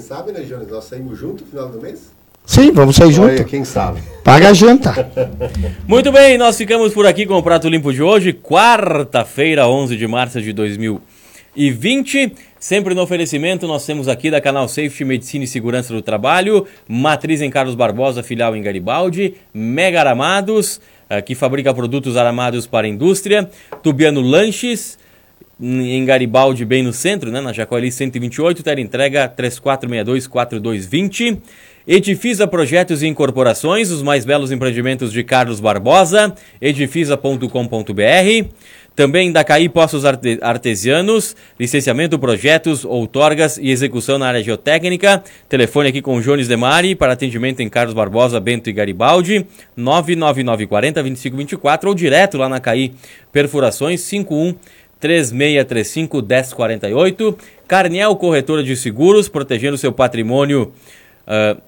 Sabe, né, Jones? Nós saímos junto no final do mês? Sim, vamos sair junto. quem sabe. Paga a janta. Muito bem, nós ficamos por aqui com o Prato Limpo de hoje, quarta-feira, 11 de março de 2020. Sempre no oferecimento, nós temos aqui da Canal Safety Medicina e Segurança do Trabalho, Matriz em Carlos Barbosa, filial em Garibaldi, Mega Aramados, eh, que fabrica produtos aramados para a indústria, Tubiano Lanches, em Garibaldi, bem no centro, né, na Jacoeli 128, tela entrega 3462-4220. Edifisa Projetos e Incorporações, os mais belos empreendimentos de Carlos Barbosa, edifisa.com.br. Também da CAI Poços Arte Artesianos, licenciamento, projetos, outorgas e execução na área geotécnica. Telefone aqui com Jones Demari para atendimento em Carlos Barbosa, Bento e Garibaldi, 99940 2524 ou direto lá na CAI Perfurações 51 3635 1048. Carniel Corretora de Seguros, protegendo seu patrimônio. Uh,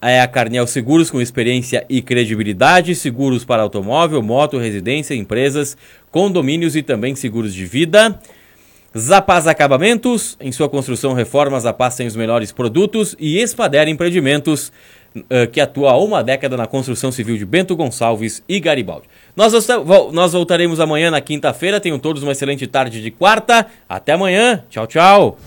é a Carnel Seguros com experiência e credibilidade, seguros para automóvel, moto, residência, empresas, condomínios e também seguros de vida. Zapaz Acabamentos, em sua construção reforma, Zapaz tem os melhores produtos e Espader Empreendimentos, que atua há uma década na construção civil de Bento Gonçalves e Garibaldi. Nós, nós voltaremos amanhã na quinta-feira. Tenham todos uma excelente tarde de quarta. Até amanhã. Tchau, tchau.